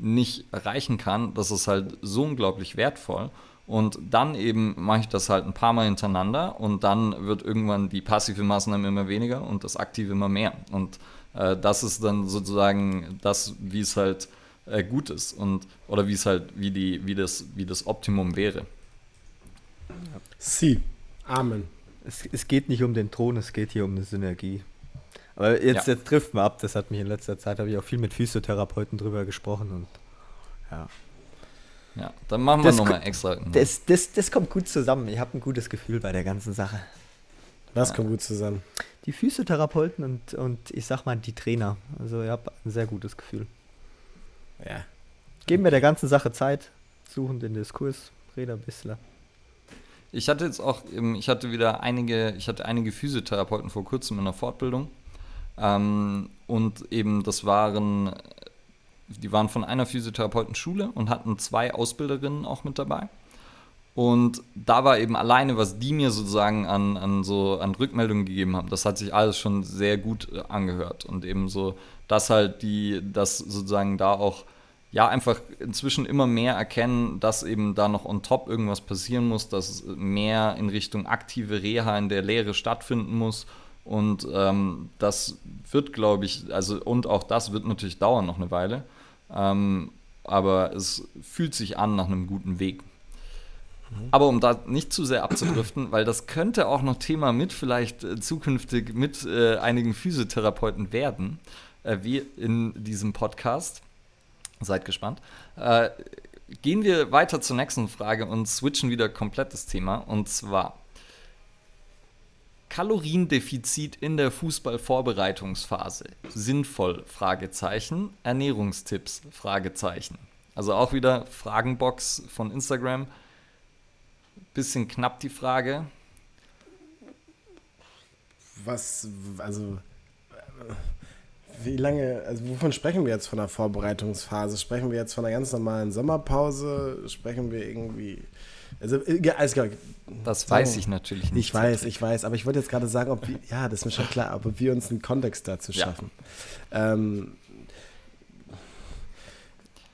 Speaker 1: nicht erreichen kann, das ist halt so unglaublich wertvoll. Und dann eben mache ich das halt ein paar Mal hintereinander und dann wird irgendwann die passive Maßnahme immer weniger und das aktive immer mehr. Und äh, das ist dann sozusagen das, wie es halt äh, gut ist und oder wie es halt, wie die, wie das, wie das Optimum wäre.
Speaker 3: Sie. Amen.
Speaker 2: Es, es geht nicht um den Thron, es geht hier um eine Synergie. Aber jetzt, ja. jetzt trifft man ab, das hat mich in letzter Zeit, habe ich auch viel mit Physiotherapeuten drüber gesprochen und ja.
Speaker 1: Ja, dann machen wir nochmal extra.
Speaker 2: Das, das, das kommt gut zusammen. Ich habe ein gutes Gefühl bei der ganzen Sache.
Speaker 3: Was ja. kommt gut zusammen?
Speaker 2: Die Physiotherapeuten und, und ich sag mal die Trainer. Also ich habe ein sehr gutes Gefühl. Ja. Geben wir der ganzen Sache Zeit, suchen den Diskurs, reden ein bisschen.
Speaker 1: Ich hatte jetzt auch, ich hatte wieder einige, ich hatte einige Physiotherapeuten vor kurzem in der Fortbildung ähm, und eben das waren, die waren von einer Physiotherapeutenschule und hatten zwei Ausbilderinnen auch mit dabei. Und da war eben alleine, was die mir sozusagen an, an, so, an Rückmeldungen gegeben haben, das hat sich alles schon sehr gut äh, angehört. Und eben so, dass halt die, dass sozusagen da auch, ja, einfach inzwischen immer mehr erkennen, dass eben da noch on top irgendwas passieren muss, dass mehr in Richtung aktive Reha in der Lehre stattfinden muss und ähm, das wird, glaube ich, also und auch das wird natürlich dauern noch eine Weile. Ähm, aber es fühlt sich an nach einem guten Weg. Mhm. Aber um da nicht zu sehr abzudriften, weil das könnte auch noch Thema mit vielleicht äh, zukünftig mit äh, einigen Physiotherapeuten werden, äh, wie in diesem Podcast. Seid gespannt. Äh, gehen wir weiter zur nächsten Frage und switchen wieder komplett das Thema. Und zwar, Kaloriendefizit in der Fußballvorbereitungsphase. Sinnvoll? Fragezeichen. Ernährungstipps? Fragezeichen. Also auch wieder Fragenbox von Instagram. Bisschen knapp die Frage.
Speaker 3: Was, also, wie lange, also wovon sprechen wir jetzt von der Vorbereitungsphase? Sprechen wir jetzt von einer ganz normalen Sommerpause? Sprechen wir irgendwie also, äh, alles klar.
Speaker 1: Das so. weiß ich natürlich nicht.
Speaker 3: Ich weiß, ich weiß, aber ich wollte jetzt gerade sagen, ob wir, ja, das ist mir schon klar, ob wir uns einen Kontext dazu schaffen. Ja. Ähm,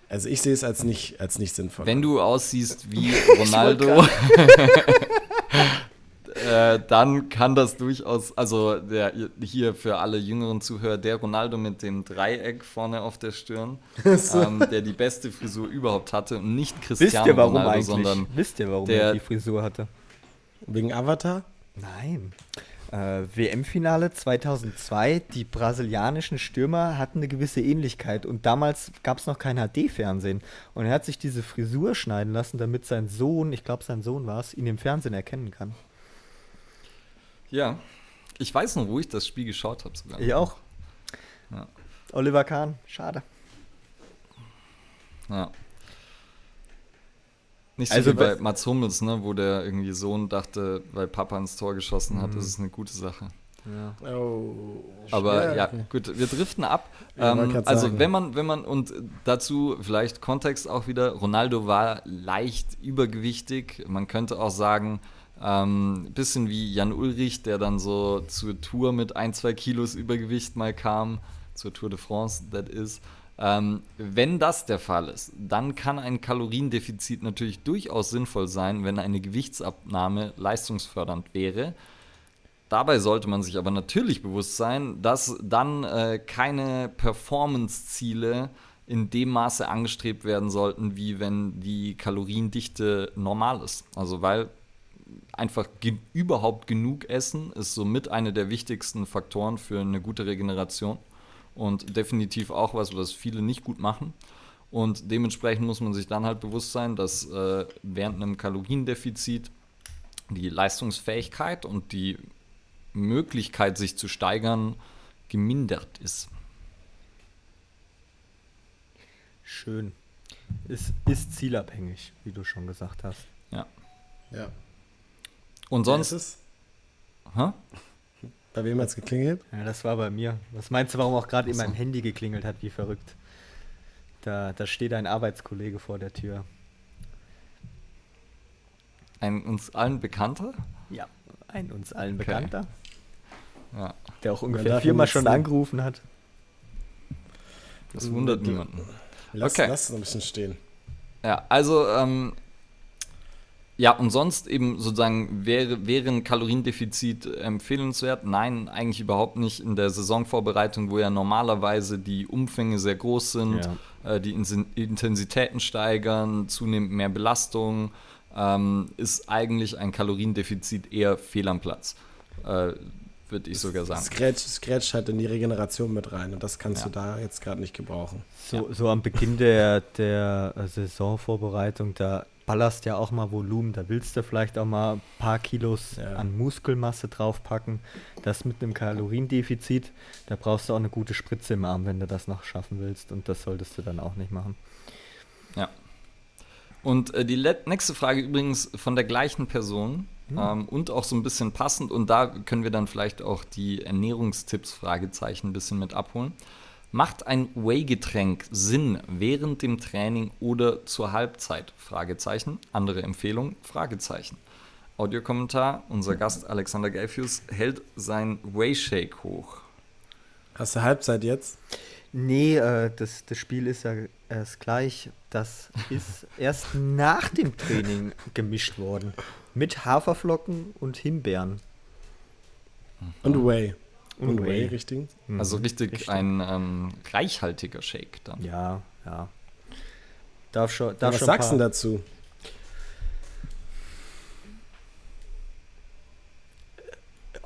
Speaker 3: also ich sehe es als nicht, als nicht sinnvoll.
Speaker 1: Wenn du aussiehst wie Ronaldo, äh, dann kann das durchaus, also der, hier für alle jüngeren Zuhörer, der Ronaldo mit dem Dreieck vorne auf der Stirn, ähm, der die beste Frisur überhaupt hatte und nicht Cristiano
Speaker 2: Wisst ihr, warum
Speaker 1: Ronaldo,
Speaker 2: eigentlich?
Speaker 1: sondern
Speaker 2: Wisst ihr, warum
Speaker 1: der-
Speaker 2: er die Frisur hatte?
Speaker 3: Wegen Avatar?
Speaker 2: Nein. Äh, WM-Finale 2002, die brasilianischen Stürmer hatten eine gewisse Ähnlichkeit und damals gab es noch kein HD-Fernsehen. Und er hat sich diese Frisur schneiden lassen, damit sein Sohn, ich glaube sein Sohn war es, ihn im Fernsehen erkennen kann.
Speaker 1: Ja, ich weiß noch, wo ich das Spiel geschaut habe sogar.
Speaker 2: Ich auch.
Speaker 1: Ja.
Speaker 2: Oliver Kahn, schade.
Speaker 1: Ja. Nicht so
Speaker 2: Also
Speaker 1: wie bei Mats Hummels, ne, wo der irgendwie Sohn dachte, weil Papa ins Tor geschossen hat, das ist eine gute Sache.
Speaker 2: Ja.
Speaker 3: Oh.
Speaker 1: Aber ja, gut, wir driften ab. Ähm, also
Speaker 3: sagen.
Speaker 1: wenn man, wenn man, und dazu vielleicht Kontext auch wieder, Ronaldo war leicht übergewichtig. Man könnte auch sagen, ähm, bisschen wie Jan Ulrich, der dann so zur Tour mit ein, zwei Kilos Übergewicht mal kam, zur Tour de France, that is. Ähm, wenn das der Fall ist, dann kann ein Kaloriendefizit natürlich durchaus sinnvoll sein, wenn eine Gewichtsabnahme leistungsfördernd wäre. Dabei sollte man sich aber natürlich bewusst sein, dass dann äh, keine Performance-Ziele in dem Maße angestrebt werden sollten, wie wenn die Kaloriendichte normal ist. Also weil einfach ge überhaupt genug Essen ist somit einer der wichtigsten Faktoren für eine gute Regeneration und definitiv auch was, was viele nicht gut machen. Und dementsprechend muss man sich dann halt bewusst sein, dass äh, während einem Kaloriendefizit die Leistungsfähigkeit und die Möglichkeit, sich zu steigern, gemindert ist.
Speaker 2: Schön. Ist, ist zielabhängig, wie du schon gesagt hast.
Speaker 1: Ja.
Speaker 3: Ja.
Speaker 1: Und
Speaker 3: Wer ist
Speaker 1: sonst.
Speaker 3: es?
Speaker 1: Hä?
Speaker 3: Bei wem hat es geklingelt?
Speaker 2: Ja, das war bei mir. Was meinst du, warum auch gerade in meinem Handy geklingelt hat, wie verrückt? Da, da steht ein Arbeitskollege vor der Tür.
Speaker 1: Ein uns allen Bekannter?
Speaker 2: Ja. Ein uns allen
Speaker 1: Okay.
Speaker 2: Bekannter,
Speaker 1: Ja.
Speaker 2: der auch ungefähr viermal schon angerufen hat.
Speaker 1: Das wundert niemanden.
Speaker 3: Lass,
Speaker 1: Okay.
Speaker 3: lass es ein bisschen stehen.
Speaker 1: Ja, also, ähm, ja, und sonst eben sozusagen wäre, wäre ein Kaloriendefizit empfehlenswert? Nein, eigentlich überhaupt nicht in der Saisonvorbereitung, wo ja normalerweise die Umfänge sehr groß sind, äh, die Intensitäten steigern, zunehmend mehr Belastung, ähm, ist eigentlich ein Kaloriendefizit eher fehl am Platz. Äh, Würde ich sogar sagen.
Speaker 3: Scratch, Scratch halt in die Regeneration mit rein und das kannst
Speaker 1: Ja.
Speaker 3: du da jetzt gerade nicht gebrauchen.
Speaker 2: So, so am Beginn der, der äh, Saisonvorbereitung, da ballerst ja auch mal Volumen, da willst du vielleicht auch mal ein paar Kilos
Speaker 3: Ja.
Speaker 2: an Muskelmasse draufpacken. Das mit einem Kaloriendefizit, da brauchst du auch eine gute Spritze im Arm, wenn du das noch schaffen willst. Und das solltest du dann auch nicht machen.
Speaker 1: Ja. Und äh, die nächste Frage übrigens von der gleichen Person
Speaker 2: Hm.
Speaker 1: ähm, und auch so ein bisschen passend. Und da können wir dann vielleicht auch die Ernährungstipps, Fragezeichen, ein bisschen mit abholen. Macht ein Whey-Getränk Sinn während dem Training oder zur Halbzeit? Fragezeichen. Andere Empfehlung? Fragezeichen. Audiokommentar. Unser Gast Alexander Gelfius hält sein Whey-Shake hoch.
Speaker 3: Hast du Halbzeit jetzt?
Speaker 2: Nee, äh, das, das Spiel ist ja erst gleich. Das ist erst nach dem Training gemischt worden. Mit Haferflocken und Himbeeren.
Speaker 3: Und Whey.
Speaker 2: Und
Speaker 3: Whey, richtig?
Speaker 2: Mhm,
Speaker 1: Also richtig,
Speaker 2: richtig.
Speaker 1: ein ähm, reichhaltiger Shake dann.
Speaker 2: Ja, ja. Darf schon,
Speaker 3: Ja,
Speaker 2: darf
Speaker 3: was
Speaker 2: schon
Speaker 3: sagst du dazu?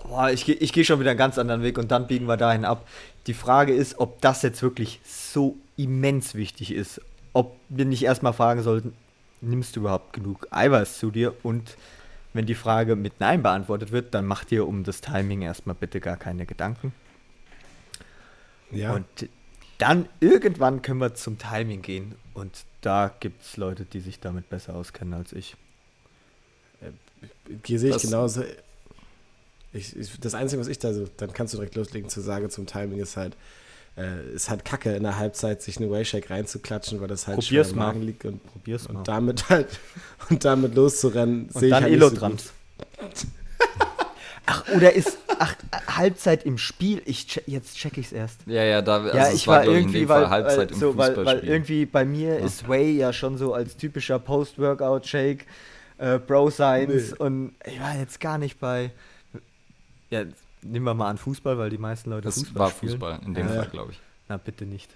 Speaker 2: Boah, ich gehe ich geh schon wieder einen ganz anderen Weg und dann biegen wir dahin ab. Die Frage ist, ob das jetzt wirklich so immens wichtig ist. Ob wir nicht erstmal fragen sollten, nimmst du überhaupt genug Eiweiß zu dir? Und wenn die Frage mit Nein beantwortet wird, dann mach dir um das Timing erstmal bitte gar keine Gedanken.
Speaker 3: Ja.
Speaker 2: Und dann irgendwann können wir zum Timing gehen. Und da gibt es Leute, die sich damit besser auskennen als ich.
Speaker 3: Hier sehe ich
Speaker 1: Das-
Speaker 3: genauso. Ich, ich, das Einzige, was ich da so, dann kannst du direkt loslegen zu sagen zum Timing, ist halt, äh, ist halt kacke in der Halbzeit, sich eine Wayshake reinzuklatschen, weil das halt schwer
Speaker 2: Probier's
Speaker 3: im
Speaker 2: mal.
Speaker 3: Magen liegt und,
Speaker 2: Probier's mal.
Speaker 3: und damit halt und damit loszurennen, sehe
Speaker 2: Und
Speaker 3: ich
Speaker 2: dann
Speaker 3: halt nicht so
Speaker 2: Elotrans. ach, oder ist ach, Halbzeit im Spiel? Ich che jetzt check ich's erst.
Speaker 1: Ja, ja, da also
Speaker 2: ja,
Speaker 1: es
Speaker 2: ich war
Speaker 1: glaub
Speaker 2: irgendwie, weil,
Speaker 1: Halbzeit
Speaker 2: weil,
Speaker 1: im
Speaker 2: so, weil, weil irgendwie bei mir ist Whey ja schon so als typischer Post-Workout-Shake äh, Bro Science nee. und ich war jetzt gar nicht bei. Ja, nehmen wir mal an Fußball, weil die meisten Leute
Speaker 1: das
Speaker 2: Fußball
Speaker 1: war
Speaker 2: spielen.
Speaker 1: Fußball in dem
Speaker 2: Ja.
Speaker 1: Fall, glaube ich.
Speaker 2: Na, bitte nicht.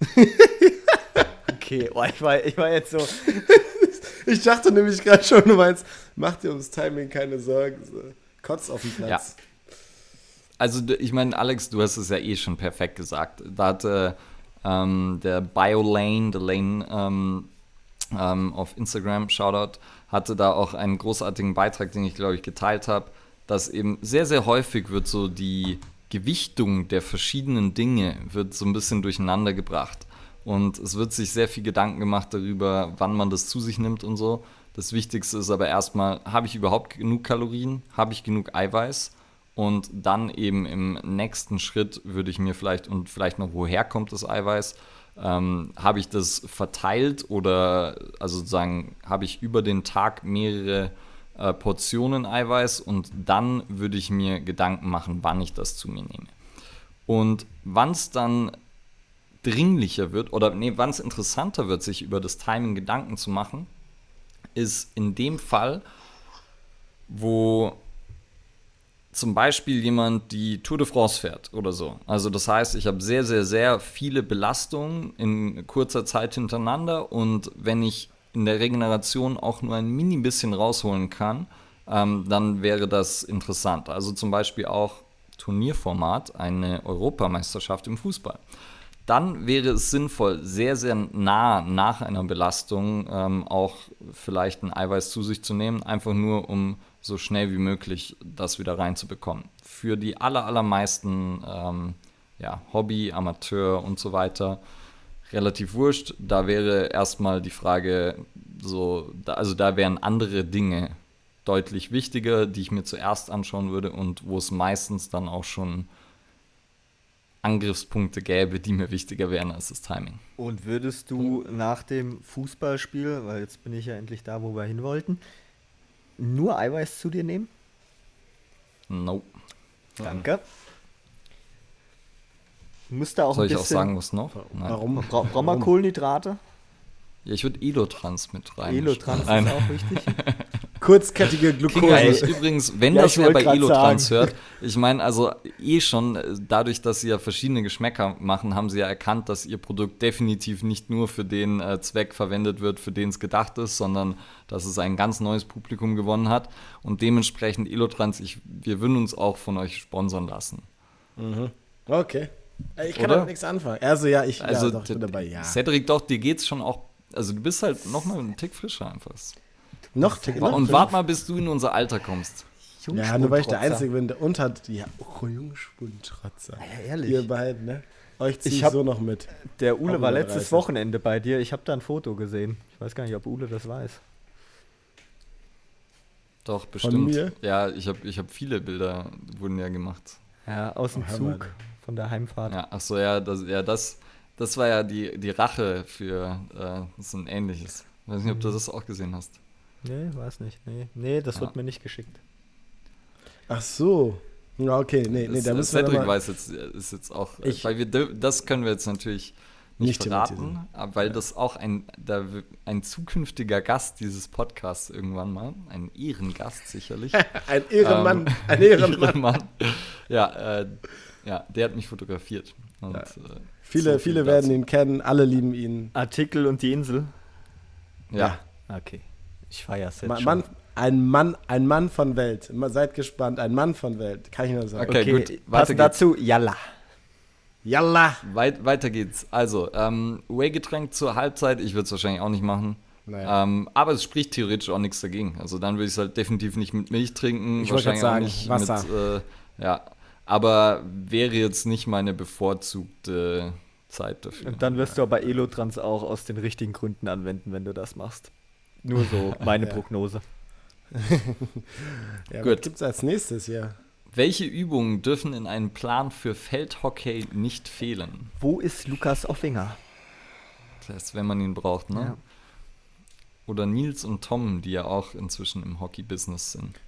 Speaker 2: okay, oh, ich, war, ich war jetzt so.
Speaker 3: Ich dachte nämlich gerade schon, du meinst, mach dir ums Timing keine Sorgen. So. Kotz auf den Platz.
Speaker 1: Also d- ich meine, Alex, du hast es ja eh schon perfekt gesagt. Da hatte ähm, der BioLane, der Lane ähm, ähm, auf Instagram, Shoutout, hatte da auch einen großartigen Beitrag, den ich glaube ich geteilt habe, dass eben sehr, sehr häufig wird so die Gewichtung der verschiedenen Dinge wird so ein bisschen durcheinander gebracht. Und es wird sich sehr viel Gedanken gemacht darüber, wann man das zu sich nimmt und so. Das Wichtigste ist aber erstmal, habe ich überhaupt genug Kalorien? Habe ich genug Eiweiß? Und dann eben im nächsten Schritt würde ich mir vielleicht, und vielleicht noch, woher kommt das Eiweiß? Ähm, habe ich das verteilt oder, also sozusagen, habe ich über den Tag mehrere äh, Portionen Eiweiß und dann würde ich mir Gedanken machen, wann ich das zu mir nehme. Und wann es dann dringlicher wird oder nee, wann es interessanter wird, sich über das Timing Gedanken zu machen, ist in dem Fall, wo zum Beispiel jemand die Tour de France fährt oder so. Also das heißt, ich habe sehr, sehr, sehr viele Belastungen in kurzer Zeit hintereinander und wenn ich in der Regeneration auch nur ein mini bisschen rausholen kann, ähm, dann wäre das interessant. Also zum Beispiel auch Turnierformat, eine Europameisterschaft im Fußball. Dann wäre es sinnvoll, sehr, sehr nah nach einer Belastung ähm, auch vielleicht ein Eiweiß zu sich zu nehmen, einfach nur um so schnell wie möglich das wieder reinzubekommen. Für die aller, allermeisten ähm, ja, Hobby, Amateur und so weiter relativ wurscht. Da wäre erstmal die Frage, so, da, also da wären andere Dinge deutlich wichtiger, die ich mir zuerst anschauen würde und wo es meistens dann auch schon Angriffspunkte gäbe, die mir wichtiger wären als das Timing.
Speaker 2: Und würdest du nach dem Fußballspiel, weil jetzt bin ich ja endlich da, wo wir hin wollten, nur Eiweiß zu dir nehmen?
Speaker 1: Nope.
Speaker 2: Danke. Müsste auch
Speaker 1: Soll
Speaker 2: ein
Speaker 1: ich auch sagen, was noch? Nein.
Speaker 3: Warum?
Speaker 2: Bra brauchen wir Kohlenhydrate?
Speaker 1: Ja, ich würde Elotrans mit rein.
Speaker 2: Elotrans
Speaker 1: Nein.
Speaker 2: ist auch wichtig.
Speaker 3: Kurzkettige Glucose.
Speaker 1: ich, übrigens, wenn
Speaker 2: Ja,
Speaker 1: das wer bei Elotrans
Speaker 2: sagen.
Speaker 1: hört, ich meine, also eh schon, äh, dadurch, dass sie ja verschiedene Geschmäcker machen, haben sie ja erkannt, dass ihr Produkt definitiv nicht nur für den äh, Zweck verwendet wird, für den es gedacht ist, sondern dass es ein ganz neues Publikum gewonnen hat. Und dementsprechend Elotrans, ich, wir würden uns auch von euch sponsern lassen.
Speaker 3: Okay. Ich kann
Speaker 1: Oder?
Speaker 3: damit nichts anfangen. Also ja, ich
Speaker 1: Also,
Speaker 3: ja, doch, ich bin dabei, ja.
Speaker 1: Cedric, doch, dir geht's schon auch, also du bist halt nochmal einen Tick frischer einfach.
Speaker 3: Noch, Tick- noch
Speaker 1: Und wart mal, bis du in unser Alter kommst.
Speaker 3: Ja, nur weil ich der. Einzige bin, der unter. Ja, oh, Jungspundtrotzer.
Speaker 2: Ja, ehrlich.
Speaker 3: Ihr beiden, ne? Euch zieh
Speaker 2: Ich hab-
Speaker 3: so noch mit.
Speaker 2: Der Ule
Speaker 3: Auch
Speaker 2: war letztes
Speaker 3: 30.
Speaker 2: Wochenende bei dir. Ich habe da ein Foto gesehen. Ich weiß gar nicht, ob Ule das weiß.
Speaker 1: Doch, bestimmt.
Speaker 3: mir?
Speaker 1: Ja, ich habe ich hab viele Bilder, wurden ja gemacht.
Speaker 2: Ja, aus dem
Speaker 3: Oh, hör mal.
Speaker 2: Von der Heimfahrt.
Speaker 1: Ja, ach so, ja, das, ja, das, das war ja die, die Rache für äh, so ein ähnliches. Weiß nicht, ob du das auch gesehen hast.
Speaker 2: Nee, weiß nicht. Nee, nee das
Speaker 1: Ja.
Speaker 2: wird mir nicht geschickt.
Speaker 3: Ach so. Ja, okay, nee, nee,
Speaker 1: das,
Speaker 3: da müssen wir
Speaker 1: Cedric weiß jetzt, ist jetzt auch,
Speaker 3: Ich-
Speaker 1: weil wir, das können wir jetzt natürlich nicht,
Speaker 3: Nicht
Speaker 1: verraten, weil das auch ein, da, ein zukünftiger Gast dieses Podcasts irgendwann mal, ein Ehrengast sicherlich.
Speaker 3: ein Ehrenmann,
Speaker 1: Ähm,
Speaker 3: ein Ehrenmann.
Speaker 1: Ehrenmann. Ja, äh, ja, der hat mich fotografiert. Und,
Speaker 3: Ja.
Speaker 1: äh,
Speaker 3: Viele,
Speaker 1: so viel
Speaker 3: viele werden
Speaker 1: dazu.
Speaker 3: ihn kennen, alle lieben ihn.
Speaker 2: Artikel und die Insel.
Speaker 1: Ja,
Speaker 2: Okay. Ich feiere es jetzt
Speaker 3: Ma-
Speaker 2: schon.
Speaker 3: Mann, ein Mann, ein Mann von Welt. Seid gespannt, ein Mann von Welt. Kann ich nur sagen.
Speaker 1: Okay.
Speaker 2: okay,
Speaker 1: gut, weiter geht's.
Speaker 2: dazu, Yalla.
Speaker 3: Yalla!
Speaker 1: Weit, weiter geht's. Also, ähm, Whey-Getränk zur Halbzeit, ich würde es wahrscheinlich auch nicht machen.
Speaker 3: Naja.
Speaker 1: Ähm, aber es spricht theoretisch auch nichts dagegen. Also dann würde ich es halt definitiv nicht mit Milch trinken.
Speaker 3: Ich wollte
Speaker 1: wahrscheinlich
Speaker 3: grad
Speaker 1: auch
Speaker 3: sagen,
Speaker 1: nicht
Speaker 3: Wasser.
Speaker 1: mit, äh, ja. Aber wäre jetzt nicht meine bevorzugte Zeit dafür.
Speaker 2: Und dann wirst du aber Elotrans auch aus den richtigen Gründen anwenden, wenn du das machst. Nur so meine
Speaker 3: Ja.
Speaker 2: Prognose.
Speaker 3: Ja,
Speaker 1: Gut.
Speaker 3: Was gibt's als nächstes hier?
Speaker 1: Welche Übungen dürfen in einem Plan für Feldhockey nicht fehlen?
Speaker 2: Wo ist Lukas Offinger?
Speaker 1: Das heißt, wenn man ihn braucht, ne?
Speaker 2: Ja.
Speaker 1: Oder Nils und Tom, die ja auch inzwischen im Hockey-Business sind.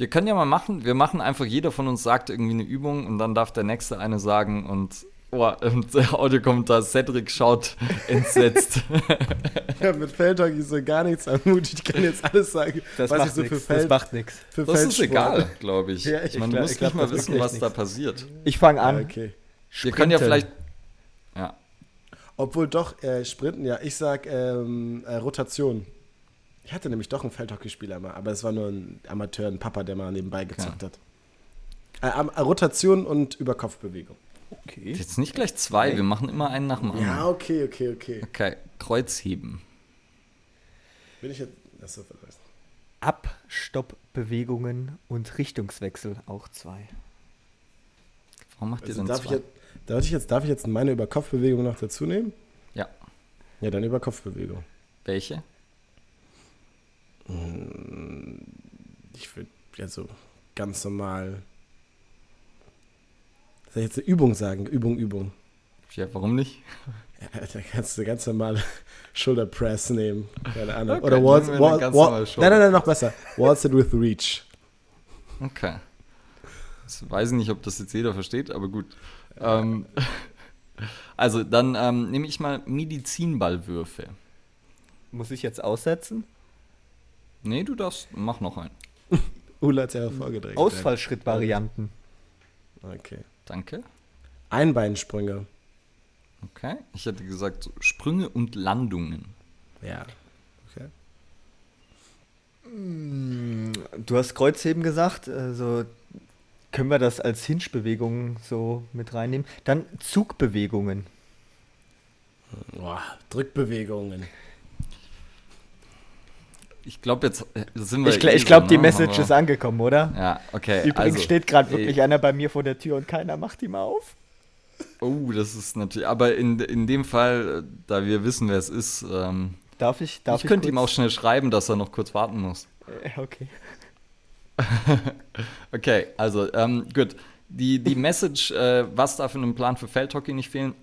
Speaker 1: Wir können ja mal machen, wir machen einfach, jeder von uns sagt irgendwie eine Übung und dann darf der nächste eine sagen und Oh, und der Audiokommentar Cedric schaut entsetzt.
Speaker 3: ja, mit Feldhockey ist so gar nichts ermutigt. Ich kann jetzt alles sagen,
Speaker 2: Das
Speaker 3: was
Speaker 2: macht
Speaker 3: ich so
Speaker 2: nix,
Speaker 3: für Feld,
Speaker 2: Das macht nichts.
Speaker 1: Das ist
Speaker 3: Feldsport-
Speaker 1: egal, glaube ich.
Speaker 3: Ja, ich
Speaker 1: Man
Speaker 2: glaub-
Speaker 1: muss
Speaker 2: ich glaub,
Speaker 1: nicht mal wissen, was
Speaker 2: echt
Speaker 1: da
Speaker 2: nix.
Speaker 1: passiert.
Speaker 2: Ich fange an.
Speaker 3: okay.
Speaker 1: Wir können ja vielleicht. Ja,
Speaker 3: Obwohl doch, äh, Sprinten, ja, ich sag ähm, äh, Rotation. Ich hatte nämlich doch einen Feldhockeyspieler mal, aber es war nur ein Amateur, ein Papa, der mal nebenbei gezockt hat. Äh, am- äh, Rotation und Überkopfbewegung.
Speaker 2: Okay.
Speaker 1: jetzt nicht gleich zwei,
Speaker 2: Nee.
Speaker 1: wir machen immer einen nach dem anderen.
Speaker 3: Ja, okay, okay, okay.
Speaker 1: Okay, Kreuzheben.
Speaker 3: Bin ich jetzt. Achso, vergessen.
Speaker 2: Abstoppbewegungen und Richtungswechsel auch zwei.
Speaker 1: Warum macht ihr
Speaker 3: Also
Speaker 1: denn
Speaker 3: darf, ich
Speaker 1: zwei?
Speaker 3: jetzt, darf, ich jetzt, darf ich jetzt meine Überkopfbewegung noch dazu nehmen?
Speaker 1: Ja.
Speaker 3: Ja, dann Überkopfbewegung.
Speaker 1: Welche?
Speaker 3: Ich würde also ganz normal. Soll ich jetzt eine Übung sagen? Übung, Übung.
Speaker 1: Ja, warum nicht?
Speaker 3: Ja, da kannst du ganz normal Shoulder Press nehmen. Keine Ahnung.
Speaker 1: Okay,
Speaker 3: Oder Waltz,
Speaker 1: nehmen wir eine
Speaker 3: Wal,
Speaker 1: ganz
Speaker 3: Wal,
Speaker 1: normale Shoulder
Speaker 3: Nein, nein, nein, noch besser. Waltz it with Reach.
Speaker 1: Okay. Das weiß ich nicht, ob das jetzt jeder versteht, aber gut. Ähm, also, dann ähm, nehme ich mal Medizinballwürfe.
Speaker 2: Muss ich jetzt aussetzen?
Speaker 1: Nee, du darfst, mach noch einen.
Speaker 3: Ulla hat ja vorgedreht.
Speaker 2: Ausfallschrittvarianten.
Speaker 3: Okay.
Speaker 1: Danke.
Speaker 3: Einbeinsprünge.
Speaker 1: Okay. Ich hätte gesagt, so Sprünge und Landungen.
Speaker 3: Ja. Okay.
Speaker 2: Du hast Kreuzheben gesagt, also können wir das als Hinge-Bewegung so mit reinnehmen. Dann Zugbewegungen.
Speaker 3: Boah, Drückbewegungen.
Speaker 1: Ich glaube, jetzt äh, sind wir.
Speaker 2: Ich, gl
Speaker 1: eh
Speaker 2: ich glaube,
Speaker 1: so,
Speaker 2: die
Speaker 1: ne?
Speaker 2: Message ist angekommen, oder?
Speaker 1: Ja, okay.
Speaker 2: Übrigens
Speaker 1: also,
Speaker 2: steht gerade wirklich einer bei mir vor der Tür und keiner macht ihm auf.
Speaker 1: Oh, das ist natürlich. Aber in, in dem Fall, da wir wissen, wer es ist, ähm,
Speaker 2: Darf ich? Darf
Speaker 1: ich könnte ihm auch schnell schreiben, dass er noch kurz warten muss.
Speaker 2: Äh, Okay.
Speaker 1: Okay, also ähm, gut. Die, die Message, äh, was darf in einem Plan für Feldhockey nicht fehlen?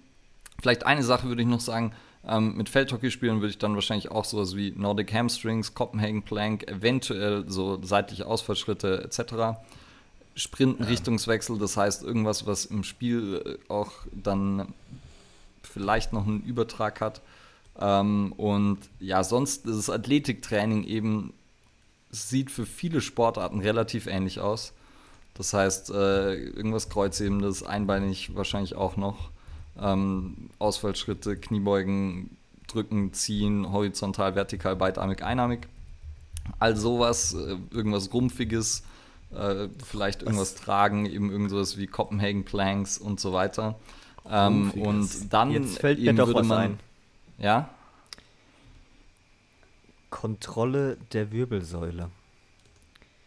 Speaker 1: Vielleicht eine Sache würde ich noch sagen. Ähm, mit Feldhockeyspielen würde ich dann wahrscheinlich auch sowas wie Nordic Hamstrings, Copenhagen Plank, eventuell so seitliche Ausfallschritte etc. Sprinten, Richtungswechsel, das heißt irgendwas, was im Spiel äh, auch dann vielleicht noch einen Übertrag hat. Ähm, und ja, sonst ist das Athletiktraining eben sieht für viele Sportarten relativ ähnlich aus. Das heißt, äh, irgendwas Kreuzhebendes, einbeinig wahrscheinlich auch noch. Ähm, Ausfallschritte, Kniebeugen, drücken, ziehen, horizontal, vertikal, beidarmig, einarmig. All sowas, äh, irgendwas Rumpfiges, äh, vielleicht irgendwas tragen, eben irgendwas wie Copenhagen Planks und so weiter. Ähm, und dann
Speaker 2: Jetzt fällt mir doch
Speaker 1: würde
Speaker 2: was
Speaker 1: man,
Speaker 2: ein.
Speaker 1: Ja,
Speaker 2: Kontrolle der Wirbelsäule.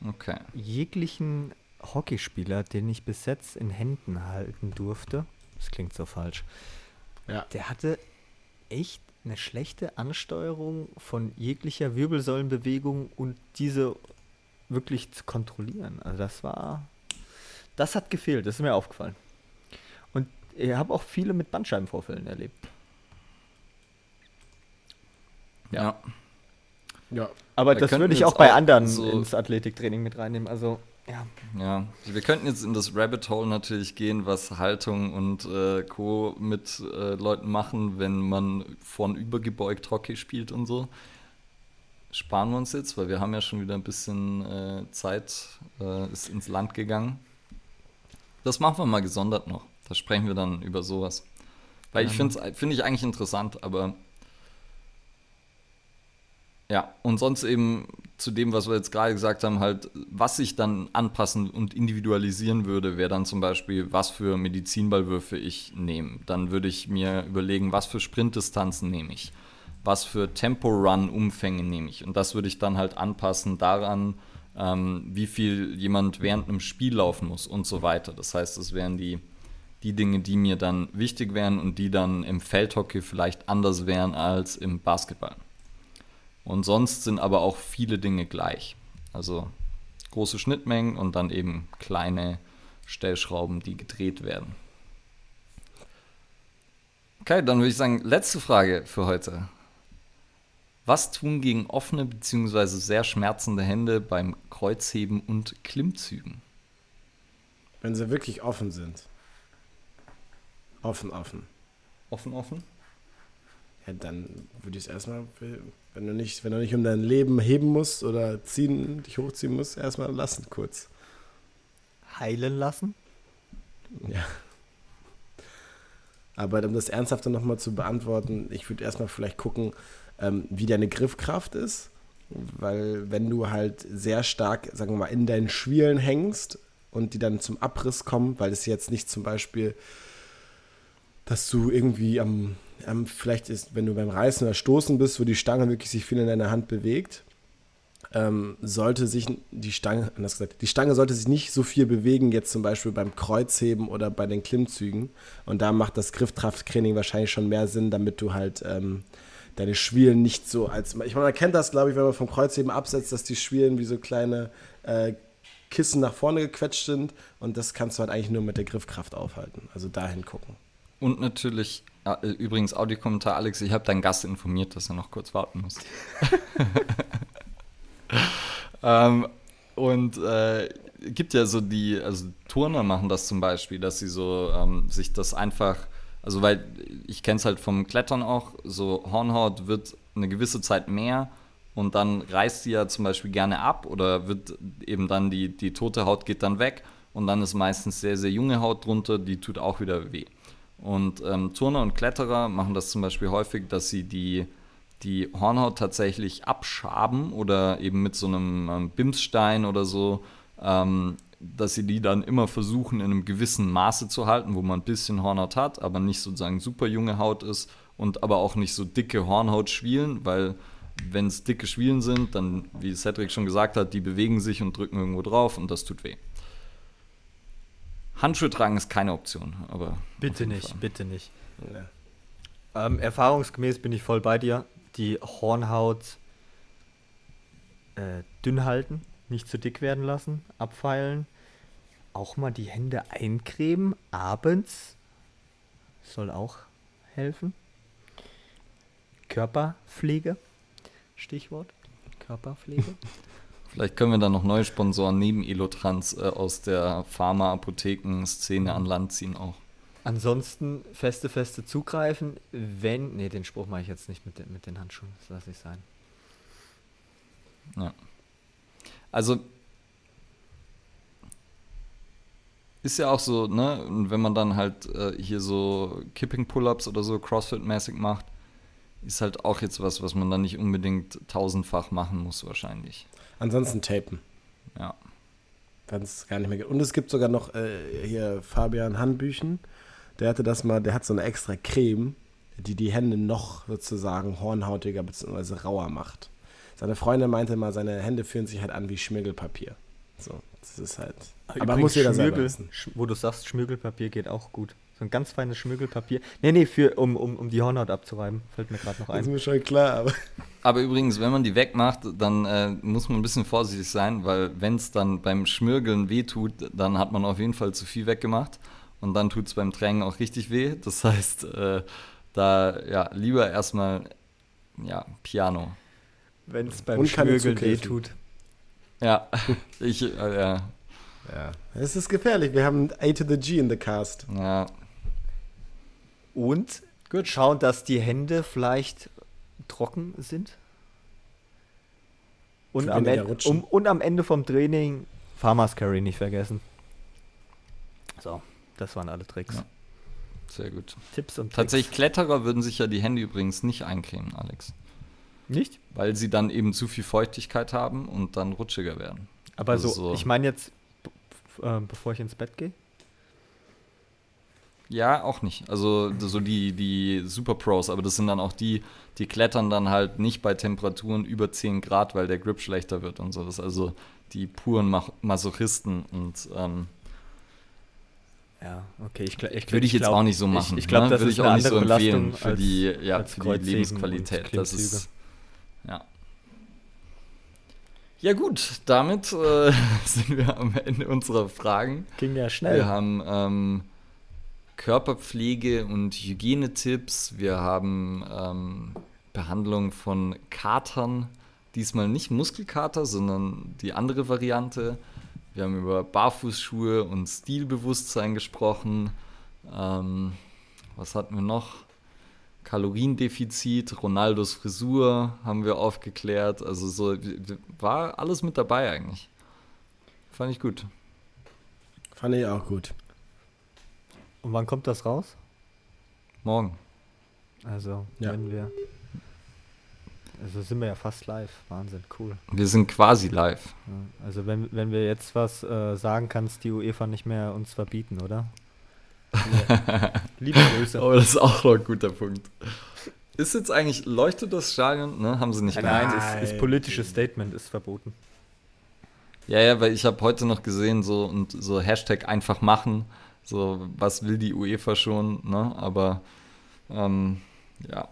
Speaker 1: okay.
Speaker 2: Jeglichen Hockeyspieler, den ich bis jetzt in Händen halten durfte, das klingt so falsch,
Speaker 3: Ja.
Speaker 2: der hatte echt eine schlechte Ansteuerung von jeglicher Wirbelsäulenbewegung und diese wirklich zu kontrollieren. Also das war, das hat gefehlt, das ist mir aufgefallen. Und ich habe auch viele mit Bandscheibenvorfällen erlebt.
Speaker 1: Ja.
Speaker 3: Ja.
Speaker 2: Aber
Speaker 1: Wir
Speaker 2: das würde ich auch bei anderen
Speaker 1: so-
Speaker 2: ins Athletiktraining mit reinnehmen. Also, ja.
Speaker 1: Ja, wir könnten jetzt in das Rabbit Hole natürlich gehen, was Haltung und äh, Co. mit äh, Leuten machen, wenn man vorn übergebeugt Hockey spielt und so. Sparen wir uns jetzt, weil wir haben ja schon wieder ein bisschen äh, Zeit, äh, ist ins Land gegangen. Das machen wir mal gesondert noch. Da sprechen wir dann über sowas. Weil ich finde es find ich eigentlich interessant, aber ja, und sonst eben zu dem, was wir jetzt gerade gesagt haben, halt, was sich dann anpassen und individualisieren würde, wäre dann zum Beispiel, was für Medizinballwürfe ich nehme. Dann würde ich mir überlegen, was für Sprintdistanzen nehme ich, was für Tempo-Run-Umfänge nehme ich. Und das würde ich dann halt anpassen daran, ähm, wie viel jemand während einem Spiel laufen muss und so weiter. Das heißt, das wären die, die Dinge, die mir dann wichtig wären und die dann im Feldhockey vielleicht anders wären als im Basketball. Und sonst sind aber auch viele Dinge gleich. Also große Schnittmengen und dann eben kleine Stellschrauben, die gedreht werden. Okay, dann würde ich sagen, letzte Frage für heute. Was tun gegen offene bzw. sehr schmerzende Hände beim Kreuzheben und Klimmzügen?
Speaker 3: Wenn sie wirklich offen sind. Offen, offen.
Speaker 1: Offen, offen?
Speaker 3: Ja, dann würde ich es erstmal, wenn du nicht, wenn du nicht um dein Leben heben musst oder ziehen, dich hochziehen musst, erstmal lassen kurz.
Speaker 2: Heilen lassen?
Speaker 3: Ja. Aber um das Ernsthafte nochmal zu beantworten, ich würde erstmal vielleicht gucken, ähm, wie deine Griffkraft ist. Weil wenn du halt sehr stark, sagen wir mal, in deinen Schwielen hängst und die dann zum Abriss kommen, weil es jetzt nicht zum Beispiel, dass du irgendwie am, am vielleicht ist, wenn du beim Reißen oder Stoßen bist, wo die Stange wirklich sich viel in deiner Hand bewegt, ähm, sollte sich die Stange, anders gesagt, die Stange sollte sich nicht so viel bewegen, jetzt zum Beispiel beim Kreuzheben oder bei den Klimmzügen. Und da macht das Griffkrafttraining wahrscheinlich schon mehr Sinn, damit du halt ähm, deine Schwielen nicht so als. Ich meine, man kennt das, glaube ich, wenn man vom Kreuzheben absetzt, dass die Schwielen wie so kleine äh, Kissen nach vorne gequetscht sind. Und das kannst du halt eigentlich nur mit der Griffkraft aufhalten. Also dahin gucken.
Speaker 1: Und natürlich, übrigens, Audiokommentar, Alex, ich habe deinen Gast informiert, dass er noch kurz warten muss. ähm, und äh, gibt ja so die, also Turner machen das zum Beispiel, dass sie so ähm, sich das einfach, also weil ich kenne es halt vom Klettern auch, so Hornhaut wird eine gewisse Zeit mehr und dann reißt sie ja zum Beispiel gerne ab oder wird eben dann die, die tote Haut geht dann weg und dann ist meistens sehr, sehr junge Haut drunter, die tut auch wieder weh. Und ähm, Turner und Kletterer machen das zum Beispiel häufig, dass sie die die Hornhaut tatsächlich abschaben oder eben mit so einem ähm, Bimsstein oder so, ähm, dass sie die dann immer versuchen in einem gewissen Maße zu halten, wo man ein bisschen Hornhaut hat, aber nicht sozusagen super junge Haut ist und aber auch nicht so dicke Hornhautschwielen, weil wenn es dicke Schwielen sind, dann, wie Cedric schon gesagt hat, die bewegen sich und drücken irgendwo drauf und das tut weh. Handschuhe tragen ist keine Option, aber.
Speaker 2: Bitte nicht, bitte nicht. Ja. Ähm, erfahrungsgemäß bin ich voll bei dir die Hornhaut äh, dünn halten, nicht zu dick werden lassen, abfeilen. Auch mal die Hände eincremen, abends. Soll auch helfen. Körperpflege, Stichwort. Körperpflege.
Speaker 1: Vielleicht können wir dann noch neue Sponsoren neben Elotrans äh, aus der Pharma-Apotheken-Szene an Land ziehen auch.
Speaker 2: Ansonsten feste, feste zugreifen, wenn. Ne, den Spruch mache ich jetzt nicht mit den, mit den Handschuhen. Das lasse ich sein.
Speaker 1: Ja. Also. Ist ja auch so, ne? Und wenn man dann halt äh, hier so Kipping-Pull-Ups oder so CrossFit-mäßig macht, ist halt auch jetzt was, was man dann nicht unbedingt tausendfach machen muss, wahrscheinlich.
Speaker 3: Ansonsten tapen.
Speaker 1: Ja.
Speaker 3: Wenn es gar nicht mehr geht. Und es gibt sogar noch äh, hier Fabian Handbüchen der hatte das mal, der hat so eine extra Creme, die die Hände noch sozusagen hornhautiger bzw. rauer macht. Seine Freundin meinte mal, seine Hände fühlen sich halt an wie Schmirgelpapier. So, das ist halt.
Speaker 2: Aber, aber muss jeder selber wissen. Wo du sagst, Schmirgelpapier geht auch gut. So ein ganz feines Schmirgelpapier. Nee, nee, für, um, um, um die Hornhaut abzureiben. Fällt mir gerade noch ein.
Speaker 3: Das ist mir schon klar, aber.
Speaker 1: Aber übrigens, wenn man die wegmacht, dann äh, muss man ein bisschen vorsichtig sein, weil wenn es dann beim Schmirgeln wehtut, dann hat man auf jeden Fall zu viel weggemacht und dann tut es beim Tränken auch richtig weh. Das heißt, äh, da ja, lieber erstmal ja, Piano.
Speaker 2: Wenn es beim Schmürgeln weh tut.
Speaker 1: Ja, ich, äh, ja.
Speaker 3: Ja, es ist gefährlich. Wir haben A to the G in the cast.
Speaker 1: Ja.
Speaker 2: Und Gut. schauen, dass die Hände vielleicht trocken sind. Und am, Ende, um, und am Ende vom Training Farmers Carry nicht vergessen. So. Das waren alle Tricks. Ja.
Speaker 1: Sehr gut.
Speaker 2: Tipps und
Speaker 1: Tricks. Tatsächlich Kletterer würden sich ja die Hände übrigens nicht eincremen, Alex.
Speaker 2: Nicht?
Speaker 1: Weil sie dann eben zu viel Feuchtigkeit haben und dann rutschiger werden.
Speaker 2: Aber also so, ich meine jetzt, äh, bevor ich ins Bett gehe?
Speaker 1: Ja, auch nicht. Also so die, die Super Pros, aber das sind dann auch die, die klettern dann halt nicht bei Temperaturen über 10 Grad, weil der Grip schlechter wird und so. Das ist also die puren Masochisten und ähm,
Speaker 2: ja, okay. Ich, ich,
Speaker 1: Würde ich, jetzt glaub, auch nicht so machen.
Speaker 2: Ich, ich glaube, ne? das Würde ist ich auch nicht so empfehlen
Speaker 1: für die, ja, für die Lebensqualität. Das ist, ja. Ja gut, damit äh, sind wir am Ende unserer Fragen.
Speaker 2: Ging ja schnell.
Speaker 1: Wir haben ähm, Körperpflege und Hygienetipps. Wir haben ähm, Behandlung von Katern. Diesmal nicht Muskelkater, sondern die andere Variante. Wir haben über Barfußschuhe und Stilbewusstsein gesprochen. Ähm, was hatten wir noch? Kaloriendefizit, Ronaldos Frisur haben wir aufgeklärt. Also so war alles mit dabei eigentlich. Fand ich gut.
Speaker 3: Fand ich auch gut.
Speaker 2: Und wann kommt das raus?
Speaker 1: Morgen.
Speaker 2: Also, ja. wenn wir. Also sind wir ja fast live. Wahnsinn, cool.
Speaker 1: Wir sind quasi live.
Speaker 2: Also wenn, wenn wir jetzt was äh, sagen, kann es die UEFA nicht mehr uns verbieten, oder?
Speaker 1: Ja. Liebe Grüße. Oh, das ist auch noch ein guter Punkt. Ist jetzt eigentlich, leuchtet das Stadion? Ne? Haben sie nicht
Speaker 2: Nein, nein ist, ist politisches Statement, ist verboten.
Speaker 1: Ja, ja, weil ich habe heute noch gesehen, so und so Hashtag einfach machen. So, was will die UEFA schon, ne? Aber ähm, ja,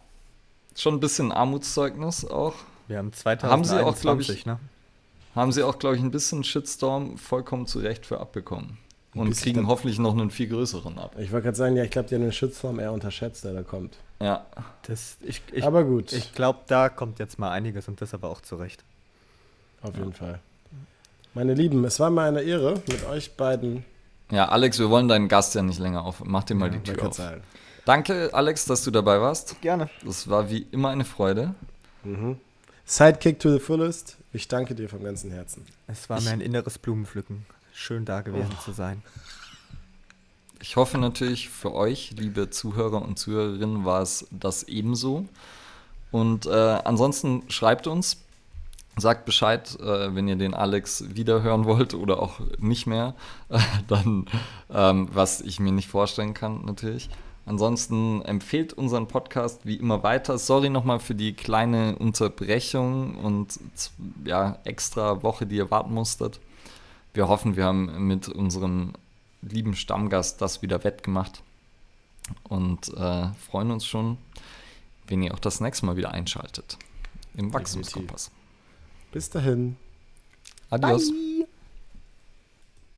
Speaker 1: schon ein bisschen Armutszeugnis auch.
Speaker 2: Wir haben 2021, haben sie auch, glaube ich,
Speaker 1: ne? Haben sie auch, glaube ich, ein bisschen Shitstorm vollkommen zu Recht für abbekommen. Und kriegen hoffentlich noch einen viel größeren ab.
Speaker 3: Ich wollte gerade sagen, ja, ich glaube, die haben den Shitstorm eher unterschätzt, der da kommt.
Speaker 1: Ja.
Speaker 2: Das, ich, ich,
Speaker 3: aber gut.
Speaker 2: Ich glaube, da kommt jetzt mal einiges und das aber auch zurecht.
Speaker 3: Auf jeden Fall. Meine Lieben, es war mir eine Ehre, mit euch beiden.
Speaker 1: Ja, Alex, wir wollen deinen Gast ja nicht länger auf. Mach dir mal ja, die Tür auf. Sein. Danke, Alex, dass du dabei warst.
Speaker 2: Gerne.
Speaker 1: Das war wie immer eine Freude.
Speaker 3: Mhm. Sidekick to the fullest. Ich danke dir vom ganzen Herzen.
Speaker 2: Es war ich, mir ein inneres Blumenpflücken. Schön da gewesen oh. zu sein.
Speaker 1: Ich hoffe natürlich für euch, liebe Zuhörer und Zuhörerinnen, war es das ebenso. Und äh, ansonsten schreibt uns, sagt Bescheid, äh, wenn ihr den Alex wiederhören wollt oder auch nicht mehr, äh, dann ähm, was ich mir nicht vorstellen kann natürlich. Ansonsten empfehlt unseren Podcast wie immer weiter. Sorry nochmal für die kleine Unterbrechung und ja, extra Woche, die ihr warten musstet. Wir hoffen, wir haben mit unserem lieben Stammgast das wieder wettgemacht und äh, freuen uns schon, wenn ihr auch das nächste Mal wieder einschaltet im Wachstumskompass.
Speaker 3: Bis dahin.
Speaker 1: Adios. Bye.